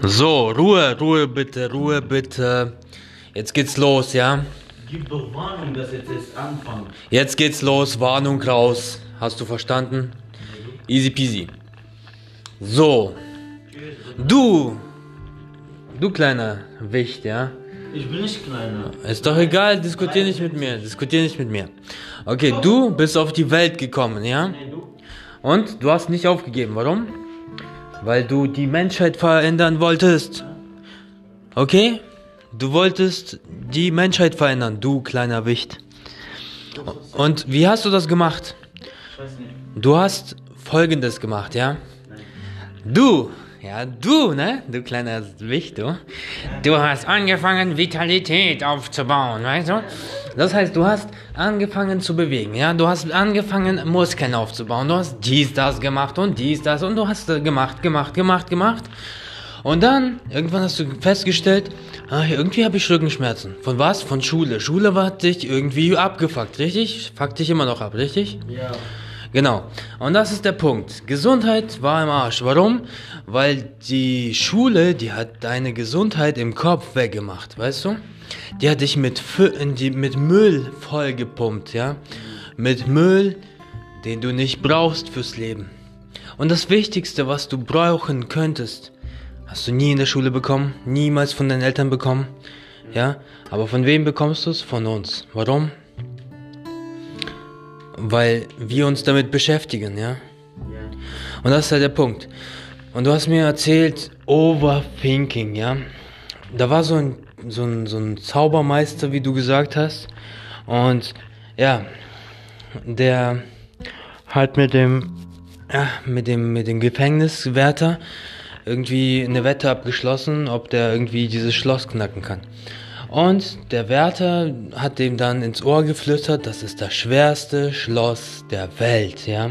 So, Ruhe, Ruhe bitte, Ruhe bitte. Jetzt geht's los, ja? Gib doch Warnung, dass jetzt erst anfangen. Jetzt geht's los, Warnung raus. Hast du verstanden? Easy peasy. So, du, du kleiner Wicht, ja? Ich bin nicht kleiner. Ist doch egal, diskutier nicht mit mir, diskutier nicht mit mir. Okay, du bist auf die Welt gekommen, ja? Und du hast nicht aufgegeben, warum? Weil du die Menschheit verändern wolltest. Okay? Du wolltest die Menschheit verändern, du kleiner Wicht. Und wie hast du das gemacht? Du hast folgendes gemacht, ja? Du, ja, du, ne? Du kleiner Wicht, du. Du hast angefangen, Vitalität aufzubauen, weißt du? Das heißt, du hast angefangen zu bewegen, ja? Du hast angefangen, Muskeln aufzubauen. Du hast dies, das gemacht und dies, das und du hast äh, gemacht, gemacht, gemacht, gemacht. Und dann, irgendwann hast du festgestellt, ah, irgendwie habe ich Rückenschmerzen. Von was? Von Schule. Schule war dich irgendwie abgefuckt, richtig? Fuckt dich immer noch ab, richtig? Ja. Genau. Und das ist der Punkt. Gesundheit war im Arsch. Warum? Weil die Schule, die hat deine Gesundheit im Kopf weggemacht, weißt du? Die hat dich mit, mit Müll vollgepumpt, ja? Mit Müll, den du nicht brauchst fürs Leben. Und das Wichtigste, was du brauchen könntest, hast du nie in der Schule bekommen, niemals von deinen Eltern bekommen, ja? Aber von wem bekommst du es? Von uns. Warum? Weil wir uns damit beschäftigen, ja? Und das ist halt der Punkt. Und du hast mir erzählt, Overthinking, ja? Da war so ein, so ein, so ein Zaubermeister, wie du gesagt hast. Und ja, der hat mit dem, ja, mit dem, mit dem Gefängniswärter irgendwie eine Wette abgeschlossen, ob der irgendwie dieses Schloss knacken kann. Und der Wärter hat dem dann ins Ohr geflüstert, das ist das schwerste Schloss der Welt, ja.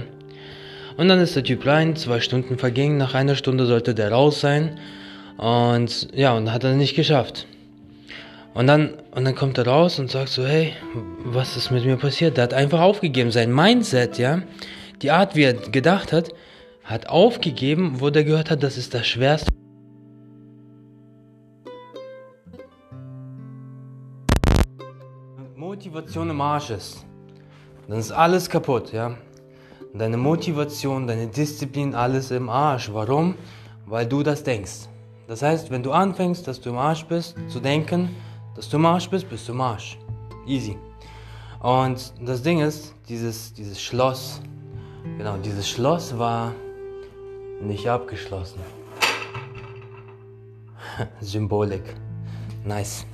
Und dann ist der Typ rein, zwei Stunden vergingen, nach einer Stunde sollte der raus sein. Und ja, und hat er nicht geschafft. Und dann, und dann kommt er raus und sagt so, hey, was ist mit mir passiert? Der hat einfach aufgegeben. Sein Mindset, ja, die Art, wie er gedacht hat, hat aufgegeben, wo der gehört hat, das ist das schwerste. Motivation im Arsch ist, dann ist alles kaputt, ja. Deine Motivation, deine Disziplin, alles im Arsch. Warum? Weil du das denkst. Das heißt, wenn du anfängst, dass du im Arsch bist, zu denken, dass du im Arsch bist, bist du im Arsch. Easy. Und das Ding ist, dieses, dieses Schloss, genau, dieses Schloss war nicht abgeschlossen. Symbolik. Nice.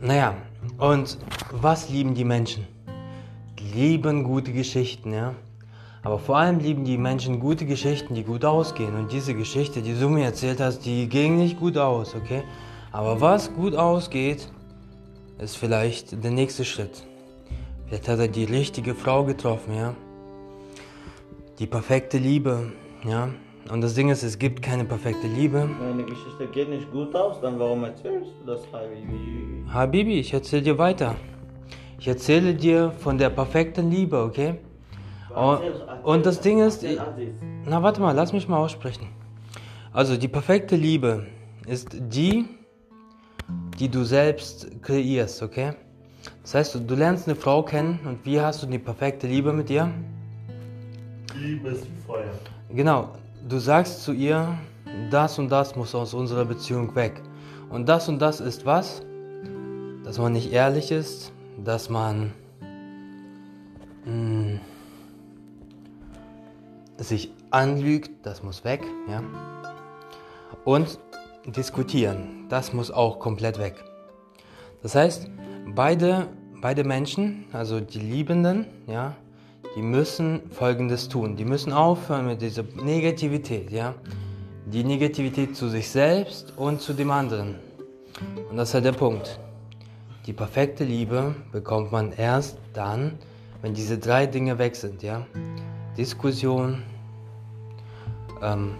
Naja, und was lieben die Menschen? Lieben gute Geschichten, ja. Aber vor allem lieben die Menschen gute Geschichten, die gut ausgehen. Und diese Geschichte, die du mir erzählt hast, die ging nicht gut aus, okay? Aber was gut ausgeht, ist vielleicht der nächste Schritt. Vielleicht hat er die richtige Frau getroffen, ja. Die perfekte Liebe, ja. Und das Ding ist, es gibt keine perfekte Liebe. Meine Geschichte geht nicht gut aus, dann warum erzählst du das, Habibi? Habibi, ich erzähle dir weiter. Ich erzähle dir von der perfekten Liebe, okay? Und, und das Ding ist, Erzähl na warte mal, lass mich mal aussprechen. Also die perfekte Liebe ist die, die du selbst kreierst, okay? Das heißt, du, du lernst eine Frau kennen und wie hast du die perfekte Liebe mit ihr? Liebe ist wie Feuer. Genau, du sagst zu ihr, das und das muss aus unserer Beziehung weg. Und das und das ist was? Dass man nicht ehrlich ist, dass man mh, sich anlügt, das muss weg, ja. Und diskutieren, das muss auch komplett weg. Das heißt, beide, beide Menschen, also die Liebenden, ja, die müssen Folgendes tun. Die müssen aufhören mit dieser Negativität, ja. Die Negativität zu sich selbst und zu dem anderen. Und das ist halt der Punkt. Die perfekte Liebe bekommt man erst dann, wenn diese drei Dinge weg sind, ja. Diskussion, ähm,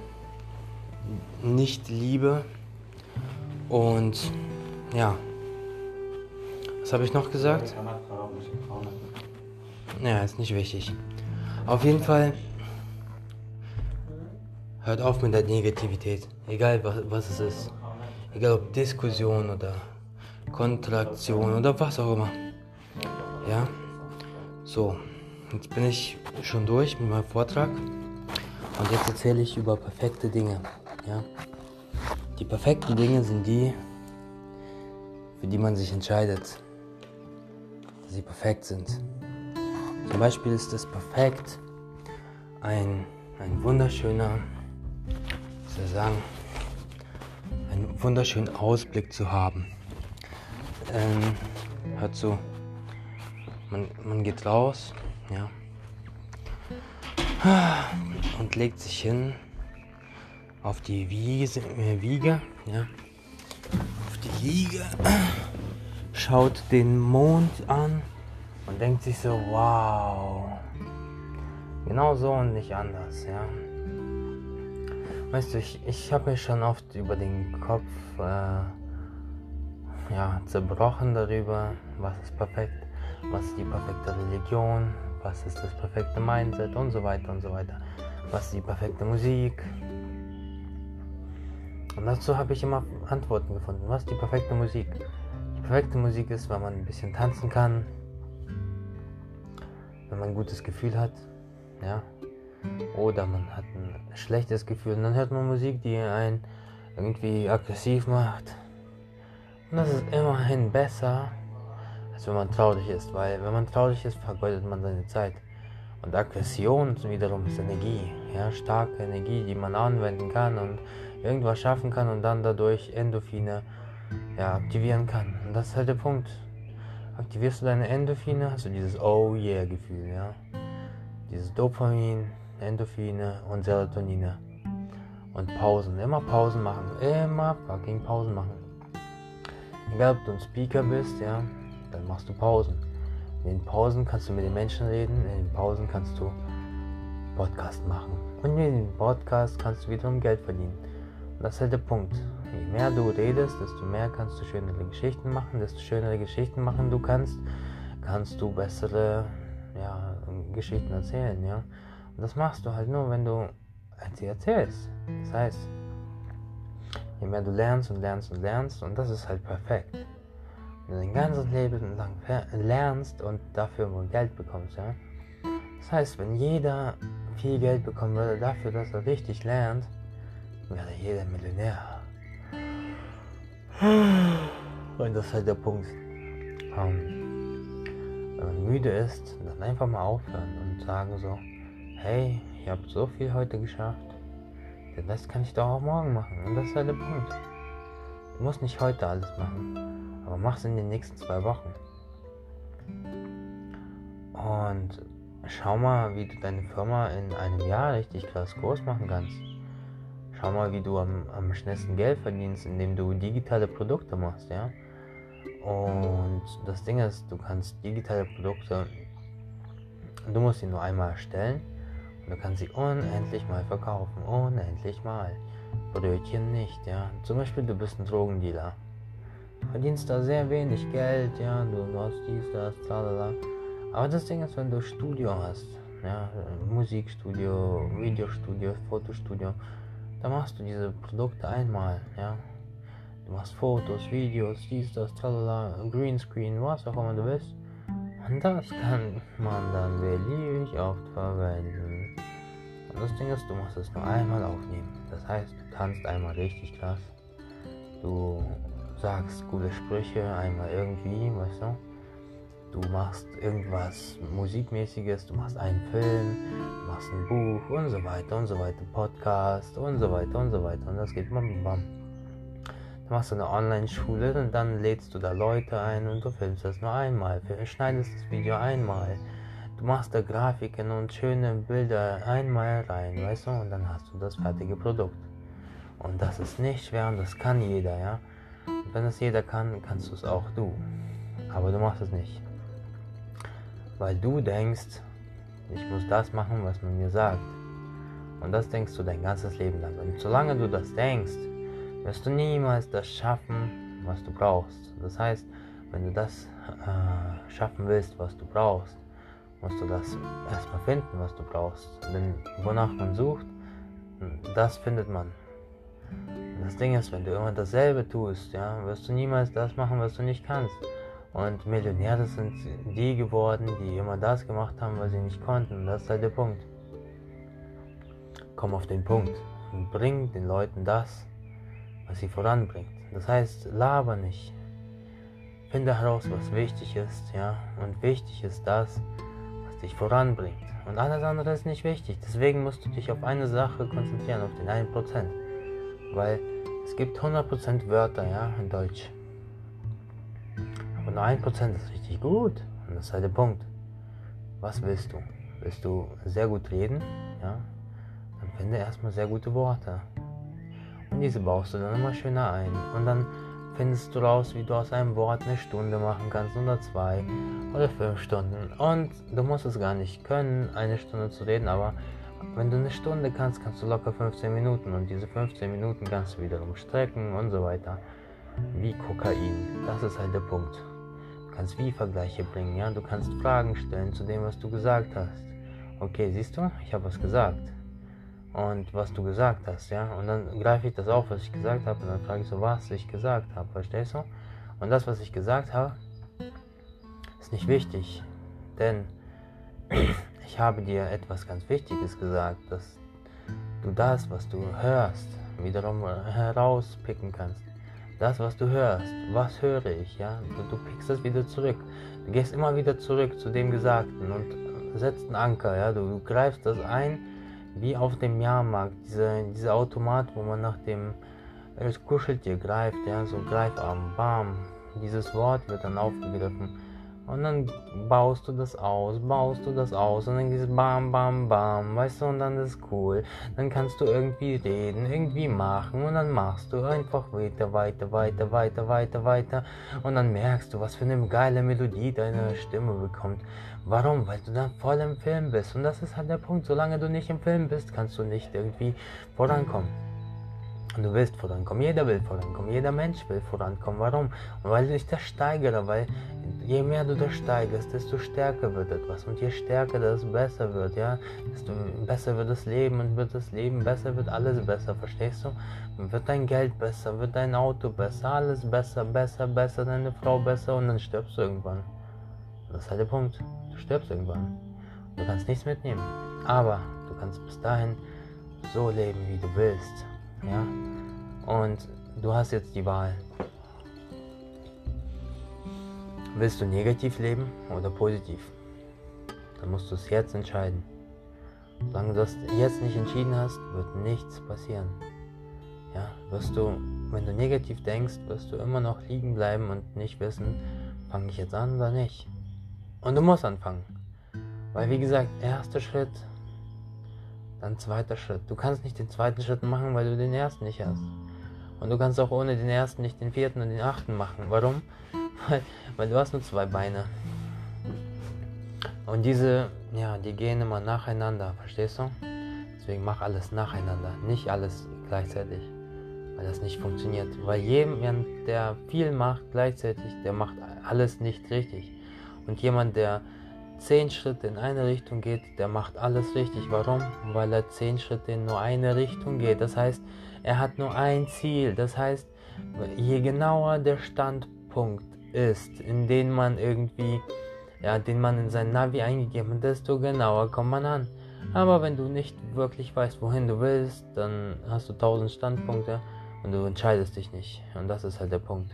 Nicht-Liebe und ja. Was habe ich noch gesagt? Ja, ist nicht wichtig. Auf jeden Fall Hört auf mit der Negativität, egal was, was es ist. Egal ob Diskussion oder Kontraktion oder was auch immer. Ja, so, jetzt bin ich schon durch mit meinem Vortrag und jetzt erzähle ich über perfekte Dinge. Ja, die perfekten Dinge sind die, für die man sich entscheidet, dass sie perfekt sind. Zum Beispiel ist es perfekt, ein, ein wunderschöner, wie soll ich sagen, einen wunderschönen Ausblick zu haben. Ähm, hört zu, man, man geht raus, ja, und legt sich hin auf die Wiese, äh, Wiege, ja, auf die Liege, schaut den Mond an und denkt sich so, wow, genau so und nicht anders, ja. Weißt du, ich, ich habe mir schon oft über den Kopf äh, ja, zerbrochen darüber, was ist perfekt, was ist die perfekte Religion, was ist das perfekte Mindset und so weiter und so weiter, was ist die perfekte Musik. Und dazu habe ich immer Antworten gefunden. Was ist die perfekte Musik? Die perfekte Musik ist, wenn man ein bisschen tanzen kann, wenn man ein gutes Gefühl hat, ja, oder man hat ein schlechtes Gefühl und dann hört man Musik, die einen irgendwie aggressiv macht. Und das ist immerhin besser, als wenn man traurig ist, weil wenn man traurig ist, vergeudet man seine Zeit. Und Aggression wiederum ist Energie, ja, starke Energie, die man anwenden kann und irgendwas schaffen kann und dann dadurch Endorphine ja, aktivieren kann. Und das ist halt der Punkt. Aktivierst du deine Endorphine, hast du dieses Oh yeah Gefühl, ja. Dieses Dopamin, Endorphine und Serotonine. Und Pausen, immer Pausen machen, immer fucking Pausen machen. Egal ob du ein Speaker bist, ja, dann machst du Pausen. In den Pausen kannst du mit den Menschen reden, in den Pausen kannst du Podcast machen. Und in den Podcast kannst du wiederum Geld verdienen. Und das ist halt der Punkt. Je mehr du redest, desto mehr kannst du schönere Geschichten machen. Desto schönere Geschichten machen du kannst, kannst du bessere ja, Geschichten erzählen. Ja? Und das machst du halt nur, wenn du sie erzählst. Das heißt, je mehr du lernst und lernst und lernst, und das ist halt perfekt. Wenn du dein ganzes Leben lang lernst und dafür nur Geld bekommst, ja. Das heißt, wenn jeder viel Geld bekommen würde dafür, dass er richtig lernt, wäre jeder Millionär. Und das ist halt der Punkt. Ähm, wenn man müde ist, dann einfach mal aufhören und sagen so, hey, ich habe so viel heute geschafft, den Rest kann ich doch auch morgen machen. Und das ist halt der Punkt. Du musst nicht heute alles machen, aber mach es in den nächsten zwei Wochen. Und schau mal, wie du deine Firma in einem Jahr richtig krass groß machen kannst. Schau mal, wie du am, am schnellsten Geld verdienst, indem du digitale Produkte machst, ja. Und das Ding ist, du kannst digitale Produkte, du musst sie nur einmal erstellen und du kannst sie unendlich mal verkaufen, unendlich mal. Brötchen nicht, ja. Zum Beispiel, du bist ein Drogendealer. Verdienst da sehr wenig Geld, ja. Du, du hast dies, das, tralala. Aber das Ding ist, wenn du Studio hast, ja, Musikstudio, Videostudio, Fotostudio, da machst du diese Produkte einmal, ja. Du machst Fotos, Videos, dies, das, tralala, Greenscreen, was auch immer du willst. Und das kann man dann beliebig oft verwenden. Und das Ding ist, du musst es nur einmal aufnehmen. Das heißt, du tanzt einmal richtig krass. Du sagst gute Sprüche einmal irgendwie, weißt du. Du machst irgendwas Musikmäßiges, du machst einen Film, du machst ein Buch und so weiter und so weiter, Podcast und so weiter und so weiter. Und das geht bam, bam, bam. Du machst eine Online-Schule und dann lädst du da Leute ein und du filmst das nur einmal, schneidest das Video einmal. Du machst da Grafiken und schöne Bilder einmal rein, weißt du, und dann hast du das fertige Produkt. Und das ist nicht schwer und das kann jeder, ja. Und wenn es jeder kann, kannst du es auch du. Aber du machst es nicht. Weil du denkst, ich muss das machen, was man mir sagt. Und das denkst du dein ganzes Leben lang. Und solange du das denkst, wirst du niemals das schaffen, was du brauchst. Das heißt, wenn du das äh, schaffen willst, was du brauchst, musst du das erstmal finden, was du brauchst. Denn wonach man sucht, Das findet man. Das Ding ist, wenn du immer dasselbe tust, ja, wirst du niemals das machen, was du nicht kannst. Und Millionäre sind die geworden, die immer das gemacht haben, was sie nicht konnten. Und das ist halt der Punkt. Komm auf den Punkt und bring den Leuten das, was sie voranbringt. Das heißt, laber nicht. Finde heraus, was wichtig ist, ja. Und wichtig ist das, was dich voranbringt. Und alles andere ist nicht wichtig. Deswegen musst du dich auf eine Sache konzentrieren, auf den 1%. Weil es gibt 100% Wörter, ja, in Deutsch. Nur 1% ist richtig gut. Und das ist halt der Punkt. Was willst du? Willst du sehr gut reden? Ja? Dann finde erstmal sehr gute Worte. Und diese baust du dann immer schöner ein. Und dann findest du raus, wie du aus einem Wort eine Stunde machen kannst oder zwei oder fünf Stunden. Und du musst es gar nicht können, eine Stunde zu reden, aber wenn du eine Stunde kannst, kannst du locker 15 Minuten und diese 15 Minuten kannst du wiederum strecken und so weiter. Wie Kokain. Das ist halt der Punkt. Kannst wie Vergleiche bringen, ja. Du kannst Fragen stellen zu dem, was du gesagt hast. Okay, siehst du, ich habe was gesagt und was du gesagt hast, ja. Und dann greife ich das auf, was ich gesagt habe, und dann frage ich so, was ich gesagt habe, verstehst du? Und das, was ich gesagt habe, ist nicht wichtig, denn ich habe dir etwas ganz Wichtiges gesagt, dass du das, was du hörst, wiederum herauspicken kannst. Das, was du hörst, was höre ich, ja? Du, du pickst das wieder zurück. Du gehst immer wieder zurück zu dem Gesagten und setzt einen Anker, ja? Du, du greifst das ein wie auf dem Jahrmarkt, dieser, dieser Automat, wo man nach dem das Kuscheltier greift, ja, so Greifarm, bam. Dieses Wort wird dann aufgegriffen. Und dann baust du das aus, baust du das aus und dann gehst bam, bam, bam, weißt du, und dann ist cool. Dann kannst du irgendwie reden, irgendwie machen und dann machst du einfach weiter, weiter, weiter, weiter, weiter, weiter. Und dann merkst du, was für eine geile Melodie deine Stimme bekommt. Warum? Weil du dann voll im Film bist. Und das ist halt der Punkt. Solange du nicht im Film bist, kannst du nicht irgendwie vorankommen. Und du willst vorankommen. Jeder will vorankommen. Jeder Mensch will vorankommen. Warum? weil ich das steigere. Weil je mehr du das steigerst, desto stärker wird etwas. Und je stärker das besser wird, ja, desto besser wird das Leben. Und wird das Leben besser, wird alles besser. Verstehst du? Wird dein Geld besser, wird dein Auto besser, alles besser, besser, besser, deine Frau besser. Und dann stirbst du irgendwann. Das ist halt der Punkt. Du stirbst irgendwann. Du kannst nichts mitnehmen. Aber du kannst bis dahin so leben, wie du willst. Ja? Und du hast jetzt die Wahl. Willst du negativ leben oder positiv? Dann musst du es jetzt entscheiden. Solange du das jetzt nicht entschieden hast, wird nichts passieren. Ja, wirst du, wenn du negativ denkst, wirst du immer noch liegen bleiben und nicht wissen, fange ich jetzt an oder nicht. Und du musst anfangen. Weil wie gesagt, erster Schritt dann zweiter Schritt. Du kannst nicht den zweiten Schritt machen, weil du den ersten nicht hast. Und du kannst auch ohne den ersten nicht den vierten und den achten machen. Warum? Weil, weil du hast nur zwei Beine. Und diese, ja, die gehen immer nacheinander, verstehst du? Deswegen mach alles nacheinander, nicht alles gleichzeitig. Weil das nicht funktioniert. Weil jemand, der viel macht gleichzeitig, der macht alles nicht richtig. Und jemand, der zehn Schritte in eine Richtung geht, der macht alles richtig. Warum? Weil er zehn Schritte in nur eine Richtung geht. Das heißt, er hat nur ein Ziel. Das heißt, je genauer der Standpunkt ist, in den man irgendwie, ja, den man in sein Navi eingegeben hat, desto genauer kommt man an. Aber wenn du nicht wirklich weißt, wohin du willst, dann hast du tausend Standpunkte und du entscheidest dich nicht. Und das ist halt der Punkt.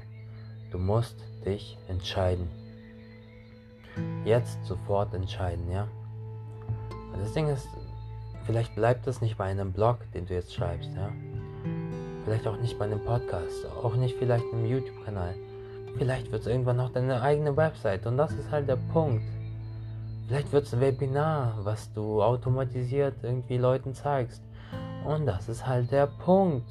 Du musst dich entscheiden jetzt sofort entscheiden, ja? Das Ding ist, vielleicht bleibt das nicht bei einem Blog, den du jetzt schreibst, ja? Vielleicht auch nicht bei einem Podcast, auch nicht vielleicht einem YouTube-Kanal. Vielleicht wird es irgendwann noch deine eigene Website und das ist halt der Punkt. Vielleicht wird es ein Webinar, was du automatisiert irgendwie Leuten zeigst. Und das ist halt der Punkt.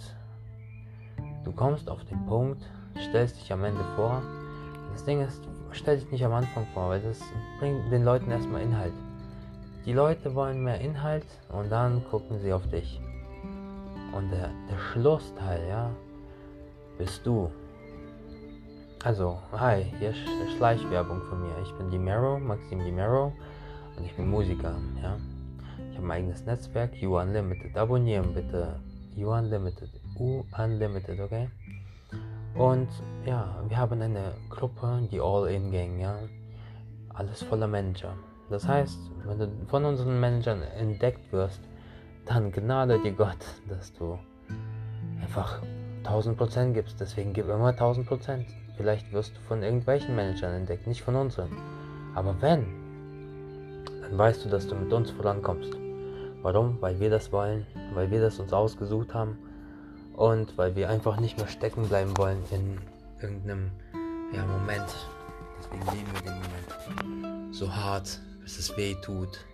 Du kommst auf den Punkt, stellst dich am Ende vor. Das Ding ist, stell dich nicht am Anfang vor, weil das bringt den Leuten erstmal Inhalt. Die Leute wollen mehr Inhalt und dann gucken sie auf dich. Und der, der Schlussteil, ja, bist du. Also, hi, hier ist Schleichwerbung von mir. Ich bin Dimero, Maxim Dimero und ich bin Musiker, ja. Ich habe mein eigenes Netzwerk, U Unlimited. Abonnieren bitte. U Unlimited. U Unlimited, okay? Und ja, wir haben eine Gruppe, die All-In-Gang, ja. Alles voller Manager. Das heißt, wenn du von unseren Managern entdeckt wirst, dann gnade dir Gott, dass du einfach 1000% gibst. Deswegen gib immer 1000%. Vielleicht wirst du von irgendwelchen Managern entdeckt, nicht von unseren. Aber wenn, dann weißt du, dass du mit uns vorankommst. Warum? Weil wir das wollen, weil wir das uns ausgesucht haben und weil wir einfach nicht mehr stecken bleiben wollen in irgendeinem ja, Moment. Deswegen nehmen wir den Moment so hart, bis es weh tut.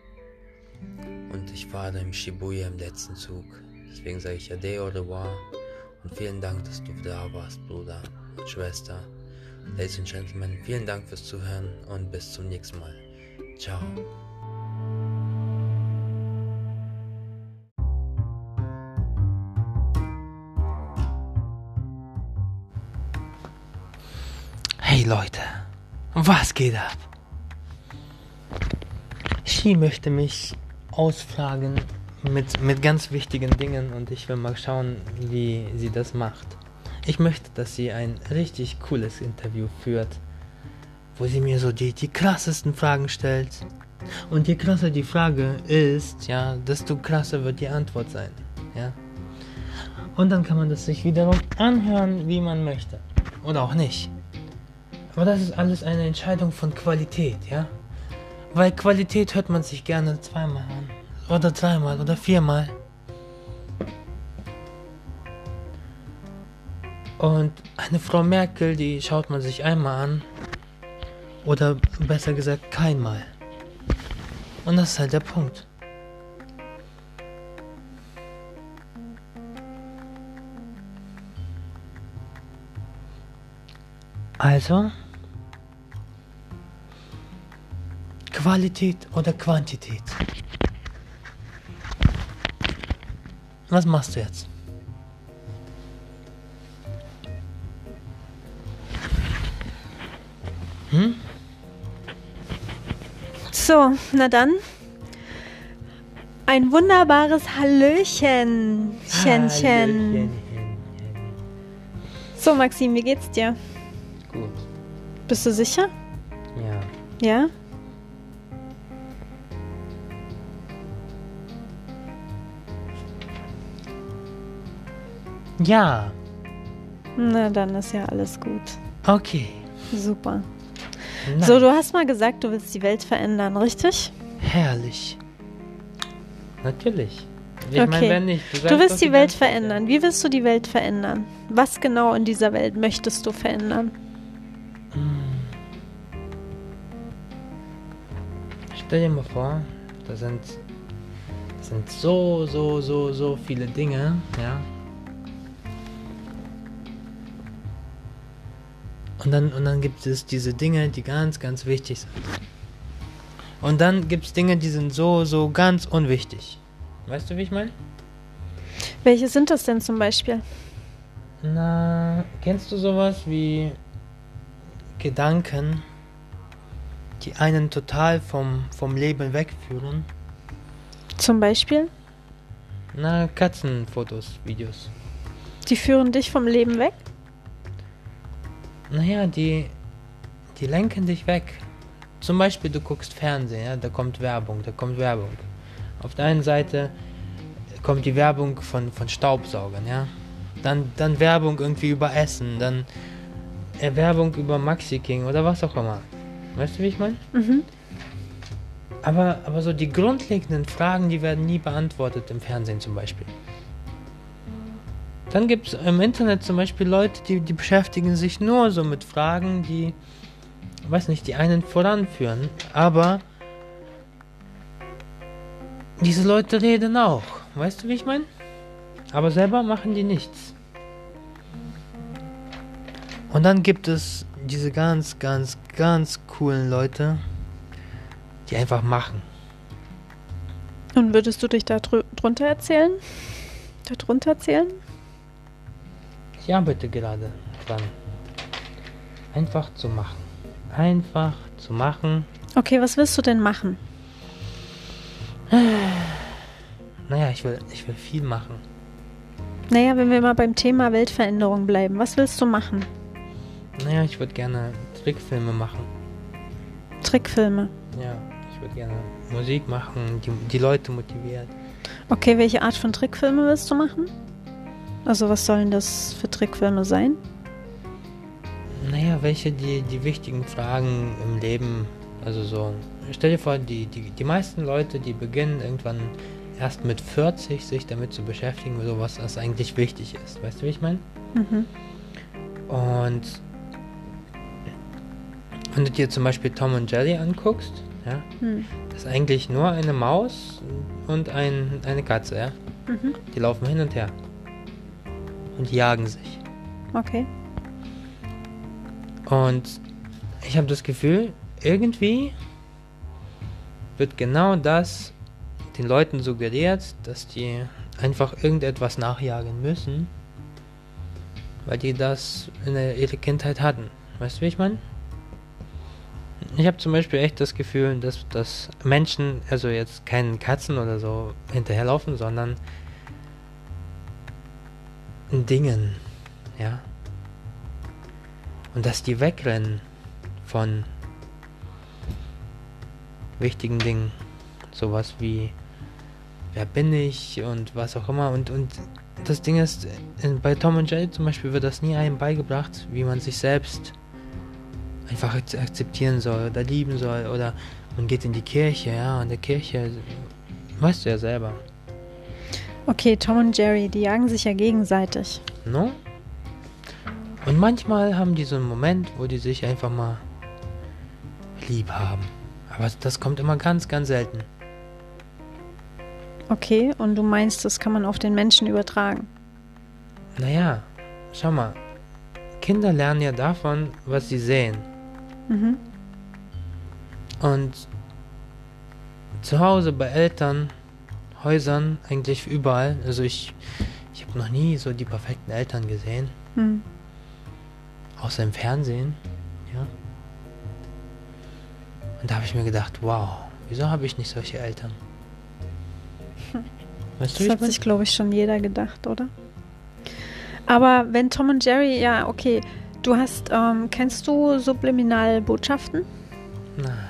Und ich fahre im Shibuya im letzten Zug. Deswegen sage ich Ade au revoir. Und vielen Dank, dass du da warst, Bruder und Schwester. Ladies and Gentlemen, vielen Dank fürs Zuhören und bis zum nächsten Mal. Ciao. Hey Leute, was geht ab? She möchte mich ausfragen mit, mit ganz wichtigen Dingen und ich will mal schauen, wie sie das macht. Ich möchte, dass sie ein richtig cooles Interview führt, wo sie mir so die, die krassesten Fragen stellt. Und je krasser die Frage ist, ja, desto krasser wird die Antwort sein, ja. Und dann kann man das sich wiederum anhören, wie man möchte. Oder auch nicht. Aber das ist alles eine Entscheidung von Qualität, ja. Weil Qualität hört man sich gerne zweimal an. Oder dreimal oder viermal. Und eine Frau Merkel, die schaut man sich einmal an. Oder besser gesagt, keinmal. Und das ist halt der Punkt. Also, Qualität oder Quantität? Was machst du jetzt? Hm? So, na dann. Ein wunderbares Hallöchen. Hallöchen. So, Maxim, wie geht's dir? Gut. Bist du sicher? Ja. Ja? Ja. Na, dann ist ja alles gut. Okay. Super. Nice. So, du hast mal gesagt, du willst die Welt verändern, richtig? Herrlich. Natürlich. Ich Okay. meine, wenn nicht. Du sagst willst die Welt verändern. Wie willst du die Welt verändern? Was genau in dieser Welt möchtest du verändern? Stell dir mal vor, da sind, das sind so, so, so, so viele Dinge, ja. Und dann, und dann gibt es diese Dinge, die ganz, ganz wichtig sind. Und dann gibt es Dinge, die sind so, so ganz unwichtig. Weißt du, wie ich meine? Welche sind das denn zum Beispiel? Na, kennst du sowas wie Gedanken, die einen total vom, vom Leben wegführen? Zum Beispiel? Na, Katzenfotos, Videos. Die führen dich vom Leben weg? Naja, die, die lenken dich weg. Zum Beispiel, du guckst Fernsehen, ja, da kommt Werbung, da kommt Werbung. Auf der einen Seite kommt die Werbung von, von Staubsaugern, ja. Dann, dann Werbung irgendwie über Essen, dann äh, Werbung über Maxi King oder was auch immer. Weißt du, wie ich meine? Mhm. Aber, aber so die grundlegenden Fragen, die werden nie beantwortet im Fernsehen zum Beispiel. Dann gibt es im Internet zum Beispiel Leute, die, die beschäftigen sich nur so mit Fragen, die, weiß nicht, die einen voranführen. Aber diese Leute reden auch. Weißt du, wie ich meine? Aber selber machen die nichts. Und dann gibt es diese ganz, ganz, ganz coolen Leute, die einfach machen. Und würdest du dich da drunter erzählen? Darunter erzählen? Ich arbeite gerade dran. Einfach zu machen. Einfach zu machen. Okay, was willst du denn machen? naja, ich will, ich will viel machen. Naja, wenn wir mal beim Thema Weltveränderung bleiben, was willst du machen? Naja, ich würde gerne Trickfilme machen. Trickfilme. Ja, ich würde gerne Musik machen, die, die Leute motiviert. Okay, welche Art von Trickfilme willst du machen? Also was sollen das für Trickfilme sein? Naja, welche die, die wichtigen Fragen im Leben, also so, stell dir vor, die, die, die meisten Leute, die beginnen irgendwann erst mit 40 sich damit zu beschäftigen, so was das eigentlich wichtig ist. Weißt du, wie ich meine? Mhm. Und wenn du dir zum Beispiel Tom und Jerry anguckst, ja, Hm. das ist eigentlich nur eine Maus und ein, eine Katze, ja. Mhm. Die laufen hin und her. Und jagen sich. Okay. Und ich habe das Gefühl, irgendwie wird genau das den Leuten suggeriert, dass die einfach irgendetwas nachjagen müssen, weil die das in der, ihrer Kindheit hatten. Weißt du, wie ich meine? Ich habe zum Beispiel echt das Gefühl, dass, dass Menschen, also jetzt keinen Katzen oder so hinterherlaufen, sondern Dingen, ja. Und dass die wegrennen von wichtigen Dingen. Sowas wie, wer bin ich und was auch immer. Und, und das Ding ist, bei Tom und Jerry zum Beispiel wird das nie einem beigebracht, wie man sich selbst einfach ak- akzeptieren soll oder lieben soll. Oder man geht in die Kirche, ja, in der Kirche, weißt du ja selber. Okay, Tom und Jerry, die jagen sich ja gegenseitig. No? Und manchmal haben die so einen Moment, wo die sich einfach mal lieb haben. Aber das kommt immer ganz, ganz selten. Okay, und du meinst, das kann man auf den Menschen übertragen. Naja, schau mal. Kinder lernen ja davon, was sie sehen. Mhm. Und zu Hause bei Eltern, Häusern, eigentlich überall. Also ich, ich habe noch nie so die perfekten Eltern gesehen. Hm. Außer im Fernsehen. Ja. Und da habe ich mir gedacht, wow, wieso habe ich nicht solche Eltern? Weißt Das hat sich, glaube ich, schon jeder gedacht, oder? Aber wenn Tom und Jerry, ja, okay, du hast, ähm, kennst du Subliminalbotschaften? Nein.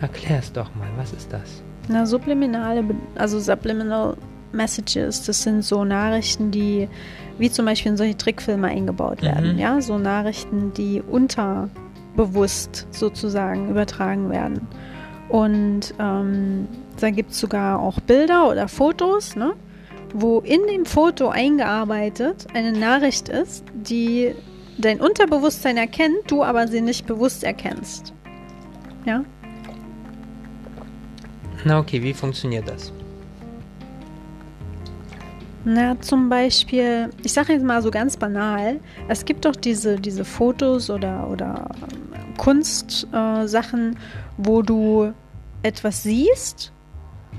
Erklär's doch mal, was ist das? Na, subliminale, also Subliminal Messages, das sind so Nachrichten, die wie zum Beispiel in solche Trickfilme eingebaut werden, Mhm. ja, so Nachrichten, die unterbewusst sozusagen übertragen werden. Und ähm, da gibt es sogar auch Bilder oder Fotos, ne, wo in dem Foto eingearbeitet eine Nachricht ist, die dein Unterbewusstsein erkennt, du aber sie nicht bewusst erkennst. Ja? Na okay, wie funktioniert das? Na, zum Beispiel, ich sage jetzt mal so ganz banal, es gibt doch diese, diese Fotos oder, oder ähm, Kunstsachen, äh, wo du etwas siehst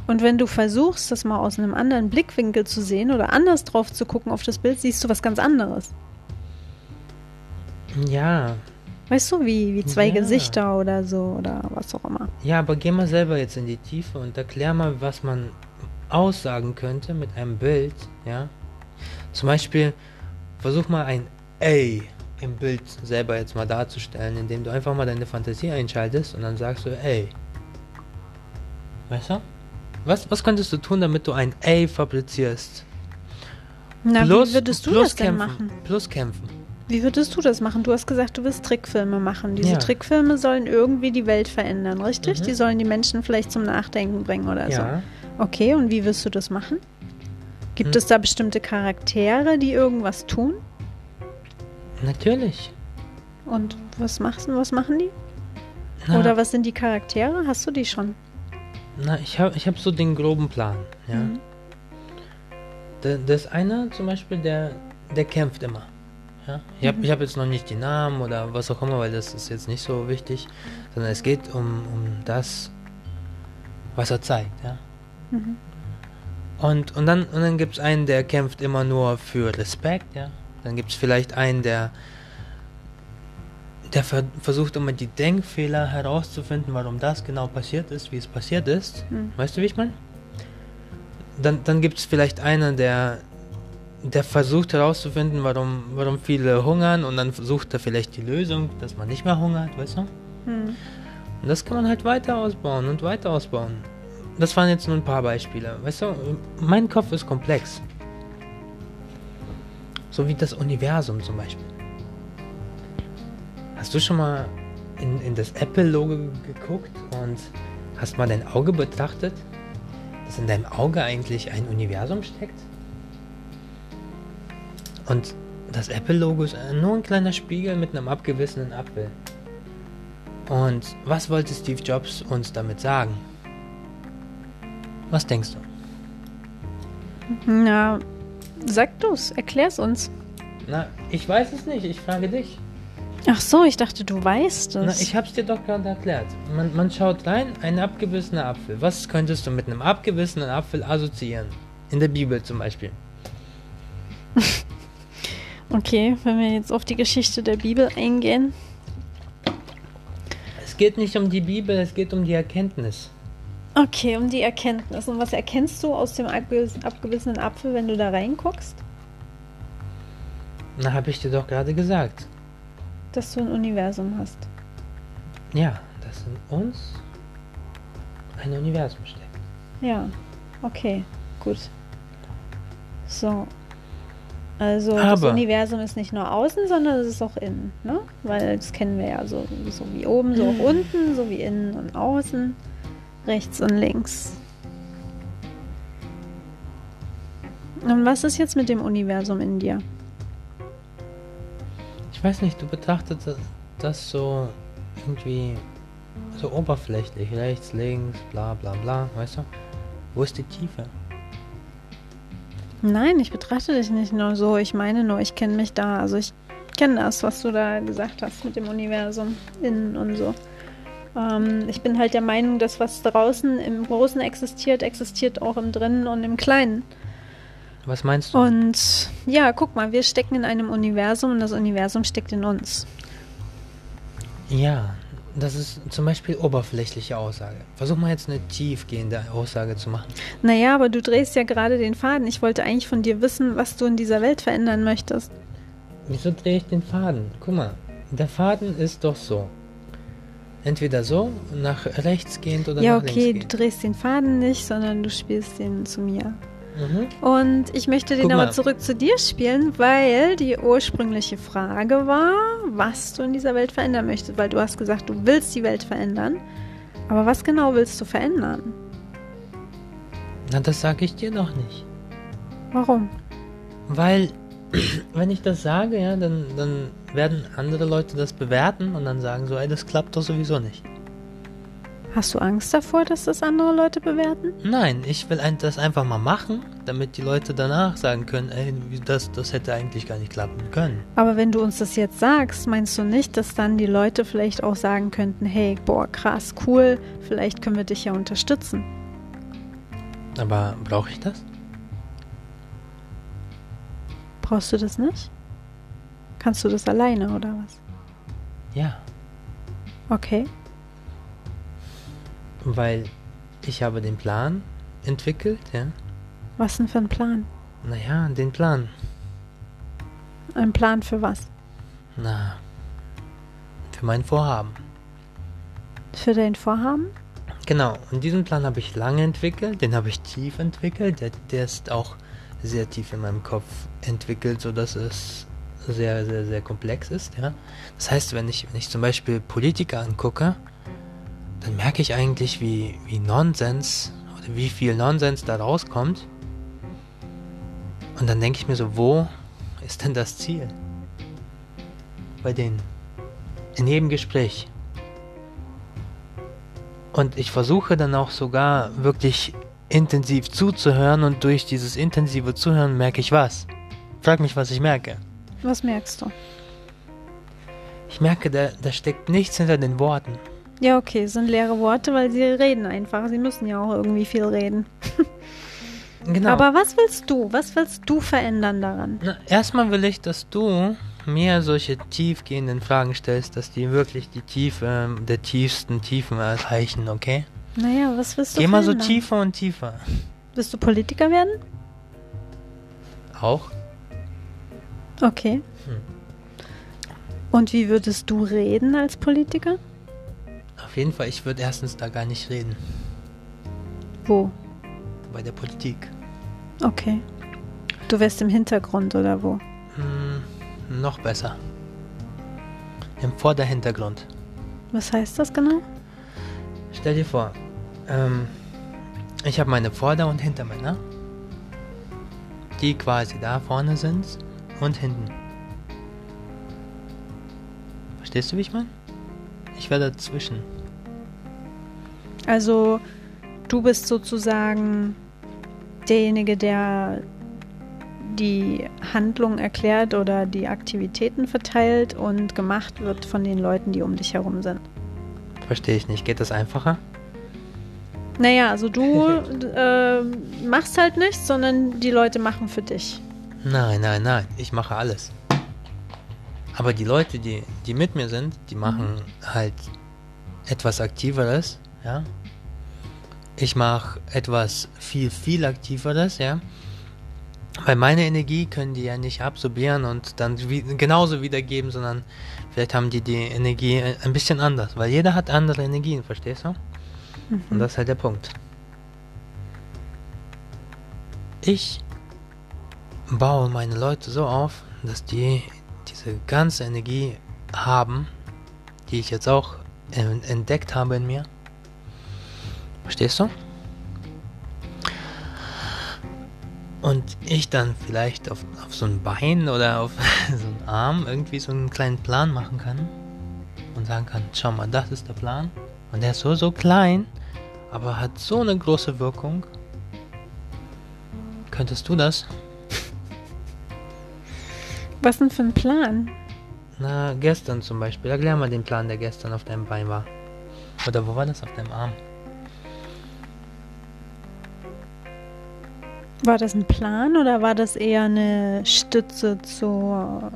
und wenn du versuchst, das mal aus einem anderen Blickwinkel zu sehen oder anders drauf zu gucken auf das Bild, siehst du was ganz anderes. Ja, Weißt du, wie, wie zwei Ja. Gesichter oder so oder was auch immer. ja, aber geh mal selber jetzt in die Tiefe und erklär mal, was man aussagen könnte mit einem Bild, ja? Zum Beispiel, versuch mal ein A im Bild selber jetzt mal darzustellen, indem du einfach mal deine Fantasie einschaltest und dann sagst du A. Weißt du? Was, was könntest du tun, damit du ein A fabrizierst? Na, plus, wie würdest du plus das denn kämpfen, machen? Plus kämpfen. Wie würdest du das machen? Du hast gesagt, du willst Trickfilme machen. Diese Ja. Trickfilme sollen irgendwie die Welt verändern, richtig? Mhm. Die sollen die Menschen vielleicht zum Nachdenken bringen oder so. Ja. Okay, und wie wirst du das machen? Gibt Hm. es da bestimmte Charaktere, die irgendwas tun? Natürlich. Und was machen, was machen die? Na, Oder was sind die Charaktere? Hast du die schon? Na, ich habe ich hab so den groben Plan. Ja. Mhm. Da- Das eine zum Beispiel, der, der kämpft immer. Ja? Ich habe ich hab jetzt noch nicht die Namen oder was auch immer, weil das ist jetzt nicht so wichtig, sondern es geht um, um das, was er zeigt. Ja? Mhm. Und, und dann, und dann gibt es einen, der kämpft immer nur für Respekt. Ja? Dann gibt es vielleicht einen, der, der ver versucht immer die Denkfehler herauszufinden, warum das genau passiert ist, wie es passiert ist. Mhm. Weißt du, wie ich meine? dann, dann gibt es vielleicht einen, der, der versucht herauszufinden, warum, warum viele hungern und dann sucht er vielleicht die Lösung, dass man nicht mehr hungert, weißt du? Hm. Und das kann man halt weiter ausbauen und weiter ausbauen. Das waren jetzt nur ein paar Beispiele. Weißt du, mein Kopf ist komplex. So wie das Universum zum Beispiel. Hast du schon mal in, in das Apple-Logo geguckt und hast mal dein Auge betrachtet? Dass in deinem Auge eigentlich ein Universum steckt? Und das Apple-Logo ist nur ein kleiner Spiegel mit einem abgewissenen Apfel. Und was wollte Steve Jobs uns damit sagen? Was denkst du? Na, sag du's, erklär's uns. Na, ich weiß es nicht, ich frage dich. Ach so, ich dachte, du weißt es. Na, ich hab's dir doch gerade erklärt. Man, man schaut rein, ein abgebissener Apfel. Was könntest du mit einem abgebissenen Apfel assoziieren? In der Bibel zum Beispiel. okay, wenn wir jetzt auf die Geschichte der Bibel eingehen. Es geht nicht um die Bibel, es geht um die Erkenntnis. Okay, um die Erkenntnis. Und was erkennst du aus dem abge- abgebissenen Apfel, wenn du da reinguckst? Na, habe ich dir doch gerade gesagt. Dass du ein Universum hast. Ja, dass in uns ein Universum steckt. Ja, okay, gut. So. Also das Aber- Universum ist nicht nur außen, sondern es ist auch innen, ne? Weil das kennen wir ja so, so wie oben, so auch unten, so wie innen und außen, rechts und links. Und was ist jetzt mit dem Universum in dir? Ich weiß nicht, du betrachtest das, das so irgendwie so oberflächlich. Rechts, links, bla bla bla, weißt du? Wo ist die Tiefe? Nein, ich betrachte dich nicht nur so. Ich meine nur, ich kenne mich da. Also ich kenne das, was du da gesagt hast mit dem Universum innen und so. Ähm, ich bin halt der Meinung, dass was draußen im Großen existiert, existiert auch im Drinnen und im Kleinen. Was meinst du? Und ja, guck mal, wir stecken in einem Universum und das Universum steckt in uns. Ja, das ist zum Beispiel oberflächliche Aussage. Versuch mal jetzt eine tiefgehende Aussage zu machen. Naja, aber du drehst ja gerade den Faden. Ich wollte eigentlich von dir wissen, was du in dieser Welt verändern möchtest. Wieso drehe ich den Faden? Guck mal, der Faden ist doch so. Entweder so, nach rechts gehend oder ja, nach okay, du links gehend. drehst den Faden nicht, sondern du spielst den zu mir. Mhm. Und ich möchte den aber zurück zu dir spielen, weil die ursprüngliche Frage war, was du in dieser Welt verändern möchtest. Weil du hast gesagt, du willst die Welt verändern. Aber was genau willst du verändern? Na, das sage ich dir doch nicht. Warum? Weil, wenn ich das sage, ja, dann, dann werden andere Leute das bewerten und dann sagen so, ey, das klappt doch sowieso nicht. Hast du Angst davor, dass das andere Leute bewerten? Nein, ich will das einfach mal machen, damit die Leute danach sagen können, ey, das, das hätte eigentlich gar nicht klappen können. Aber wenn du uns das jetzt sagst, meinst du nicht, dass dann die Leute vielleicht auch sagen könnten, hey, boah, krass, cool, vielleicht können wir dich ja unterstützen. Aber brauche ich das? Brauchst du das nicht? Kannst du das alleine oder was? Ja, Okay. Weil ich habe den Plan entwickelt, ja. Was denn für ein Plan? Naja, den Plan. Ein Plan für was? Na, für mein Vorhaben. Für dein Vorhaben? Genau, und diesen Plan habe ich lange entwickelt, den habe ich tief entwickelt, der, der ist auch sehr tief in meinem Kopf entwickelt, sodass es sehr, sehr, sehr komplex ist, ja. Das heißt, wenn ich, wenn ich zum Beispiel Politiker angucke, dann merke ich eigentlich, wie, wie Nonsens oder wie viel Nonsens da rauskommt. Und dann denke ich mir so, wo ist denn das Ziel? Bei denen. In jedem Gespräch. Und ich versuche dann auch sogar wirklich intensiv zuzuhören und durch dieses intensive Zuhören merke ich was. Frag mich, was ich merke. Was merkst du? Ich merke, da, da steckt nichts hinter den Worten. Ja, okay, sind leere Worte, weil sie reden einfach. Sie müssen ja auch irgendwie viel reden. Genau. Aber was willst du? Was willst du verändern daran? Na, erstmal will ich, dass du mir solche tiefgehenden Fragen stellst, dass die wirklich die Tiefe der tiefsten Tiefen erreichen, okay? Naja, was willst du Geh mal so tiefer und tiefer. Willst du Politiker werden? Auch? Okay. Hm. Und wie würdest du reden als Politiker? Auf jeden Fall, ich würde erstens da gar nicht reden. Wo? Bei der Politik. Okay. Du wärst im Hintergrund oder wo? Hm, noch besser. Im Vorderhintergrund. Was heißt das genau? Stell dir vor, ähm, ich habe meine Vorder- und Hintermänner, die quasi da vorne sind und hinten. Verstehst du, wie ich meine? Ich wäre dazwischen. Also, du bist sozusagen derjenige, der die Handlung erklärt oder die Aktivitäten verteilt und gemacht wird von den Leuten, die um dich herum sind. Verstehe ich nicht. Geht das einfacher? Naja, also du äh, machst halt nichts, sondern die Leute machen für dich. Nein, nein, nein. Ich mache alles. Aber die Leute, die, die mit mir sind, die machen halt etwas Aktiveres, ja. Ich mache etwas viel, viel Aktiveres, ja. Weil meine Energie können die ja nicht absorbieren und dann wie, genauso wiedergeben, sondern vielleicht haben die die Energie ein bisschen anders, weil jeder hat andere Energien, verstehst du? Und das ist halt der Punkt. Ich baue meine Leute so auf, dass die diese ganze Energie haben, die ich jetzt auch en- entdeckt habe in mir. Verstehst du? Und ich dann vielleicht auf, auf so ein Bein oder auf so einen Arm irgendwie so einen kleinen Plan machen kann und sagen kann, schau mal, das ist der Plan. Und der ist so, so klein, aber hat so eine große Wirkung. Könntest du das? Was denn für ein Plan? Na, gestern zum Beispiel. Erklär mal den Plan, der gestern auf deinem Bein war. Oder wo war das? Auf deinem Arm. War das ein Plan oder war das eher eine Stütze zur,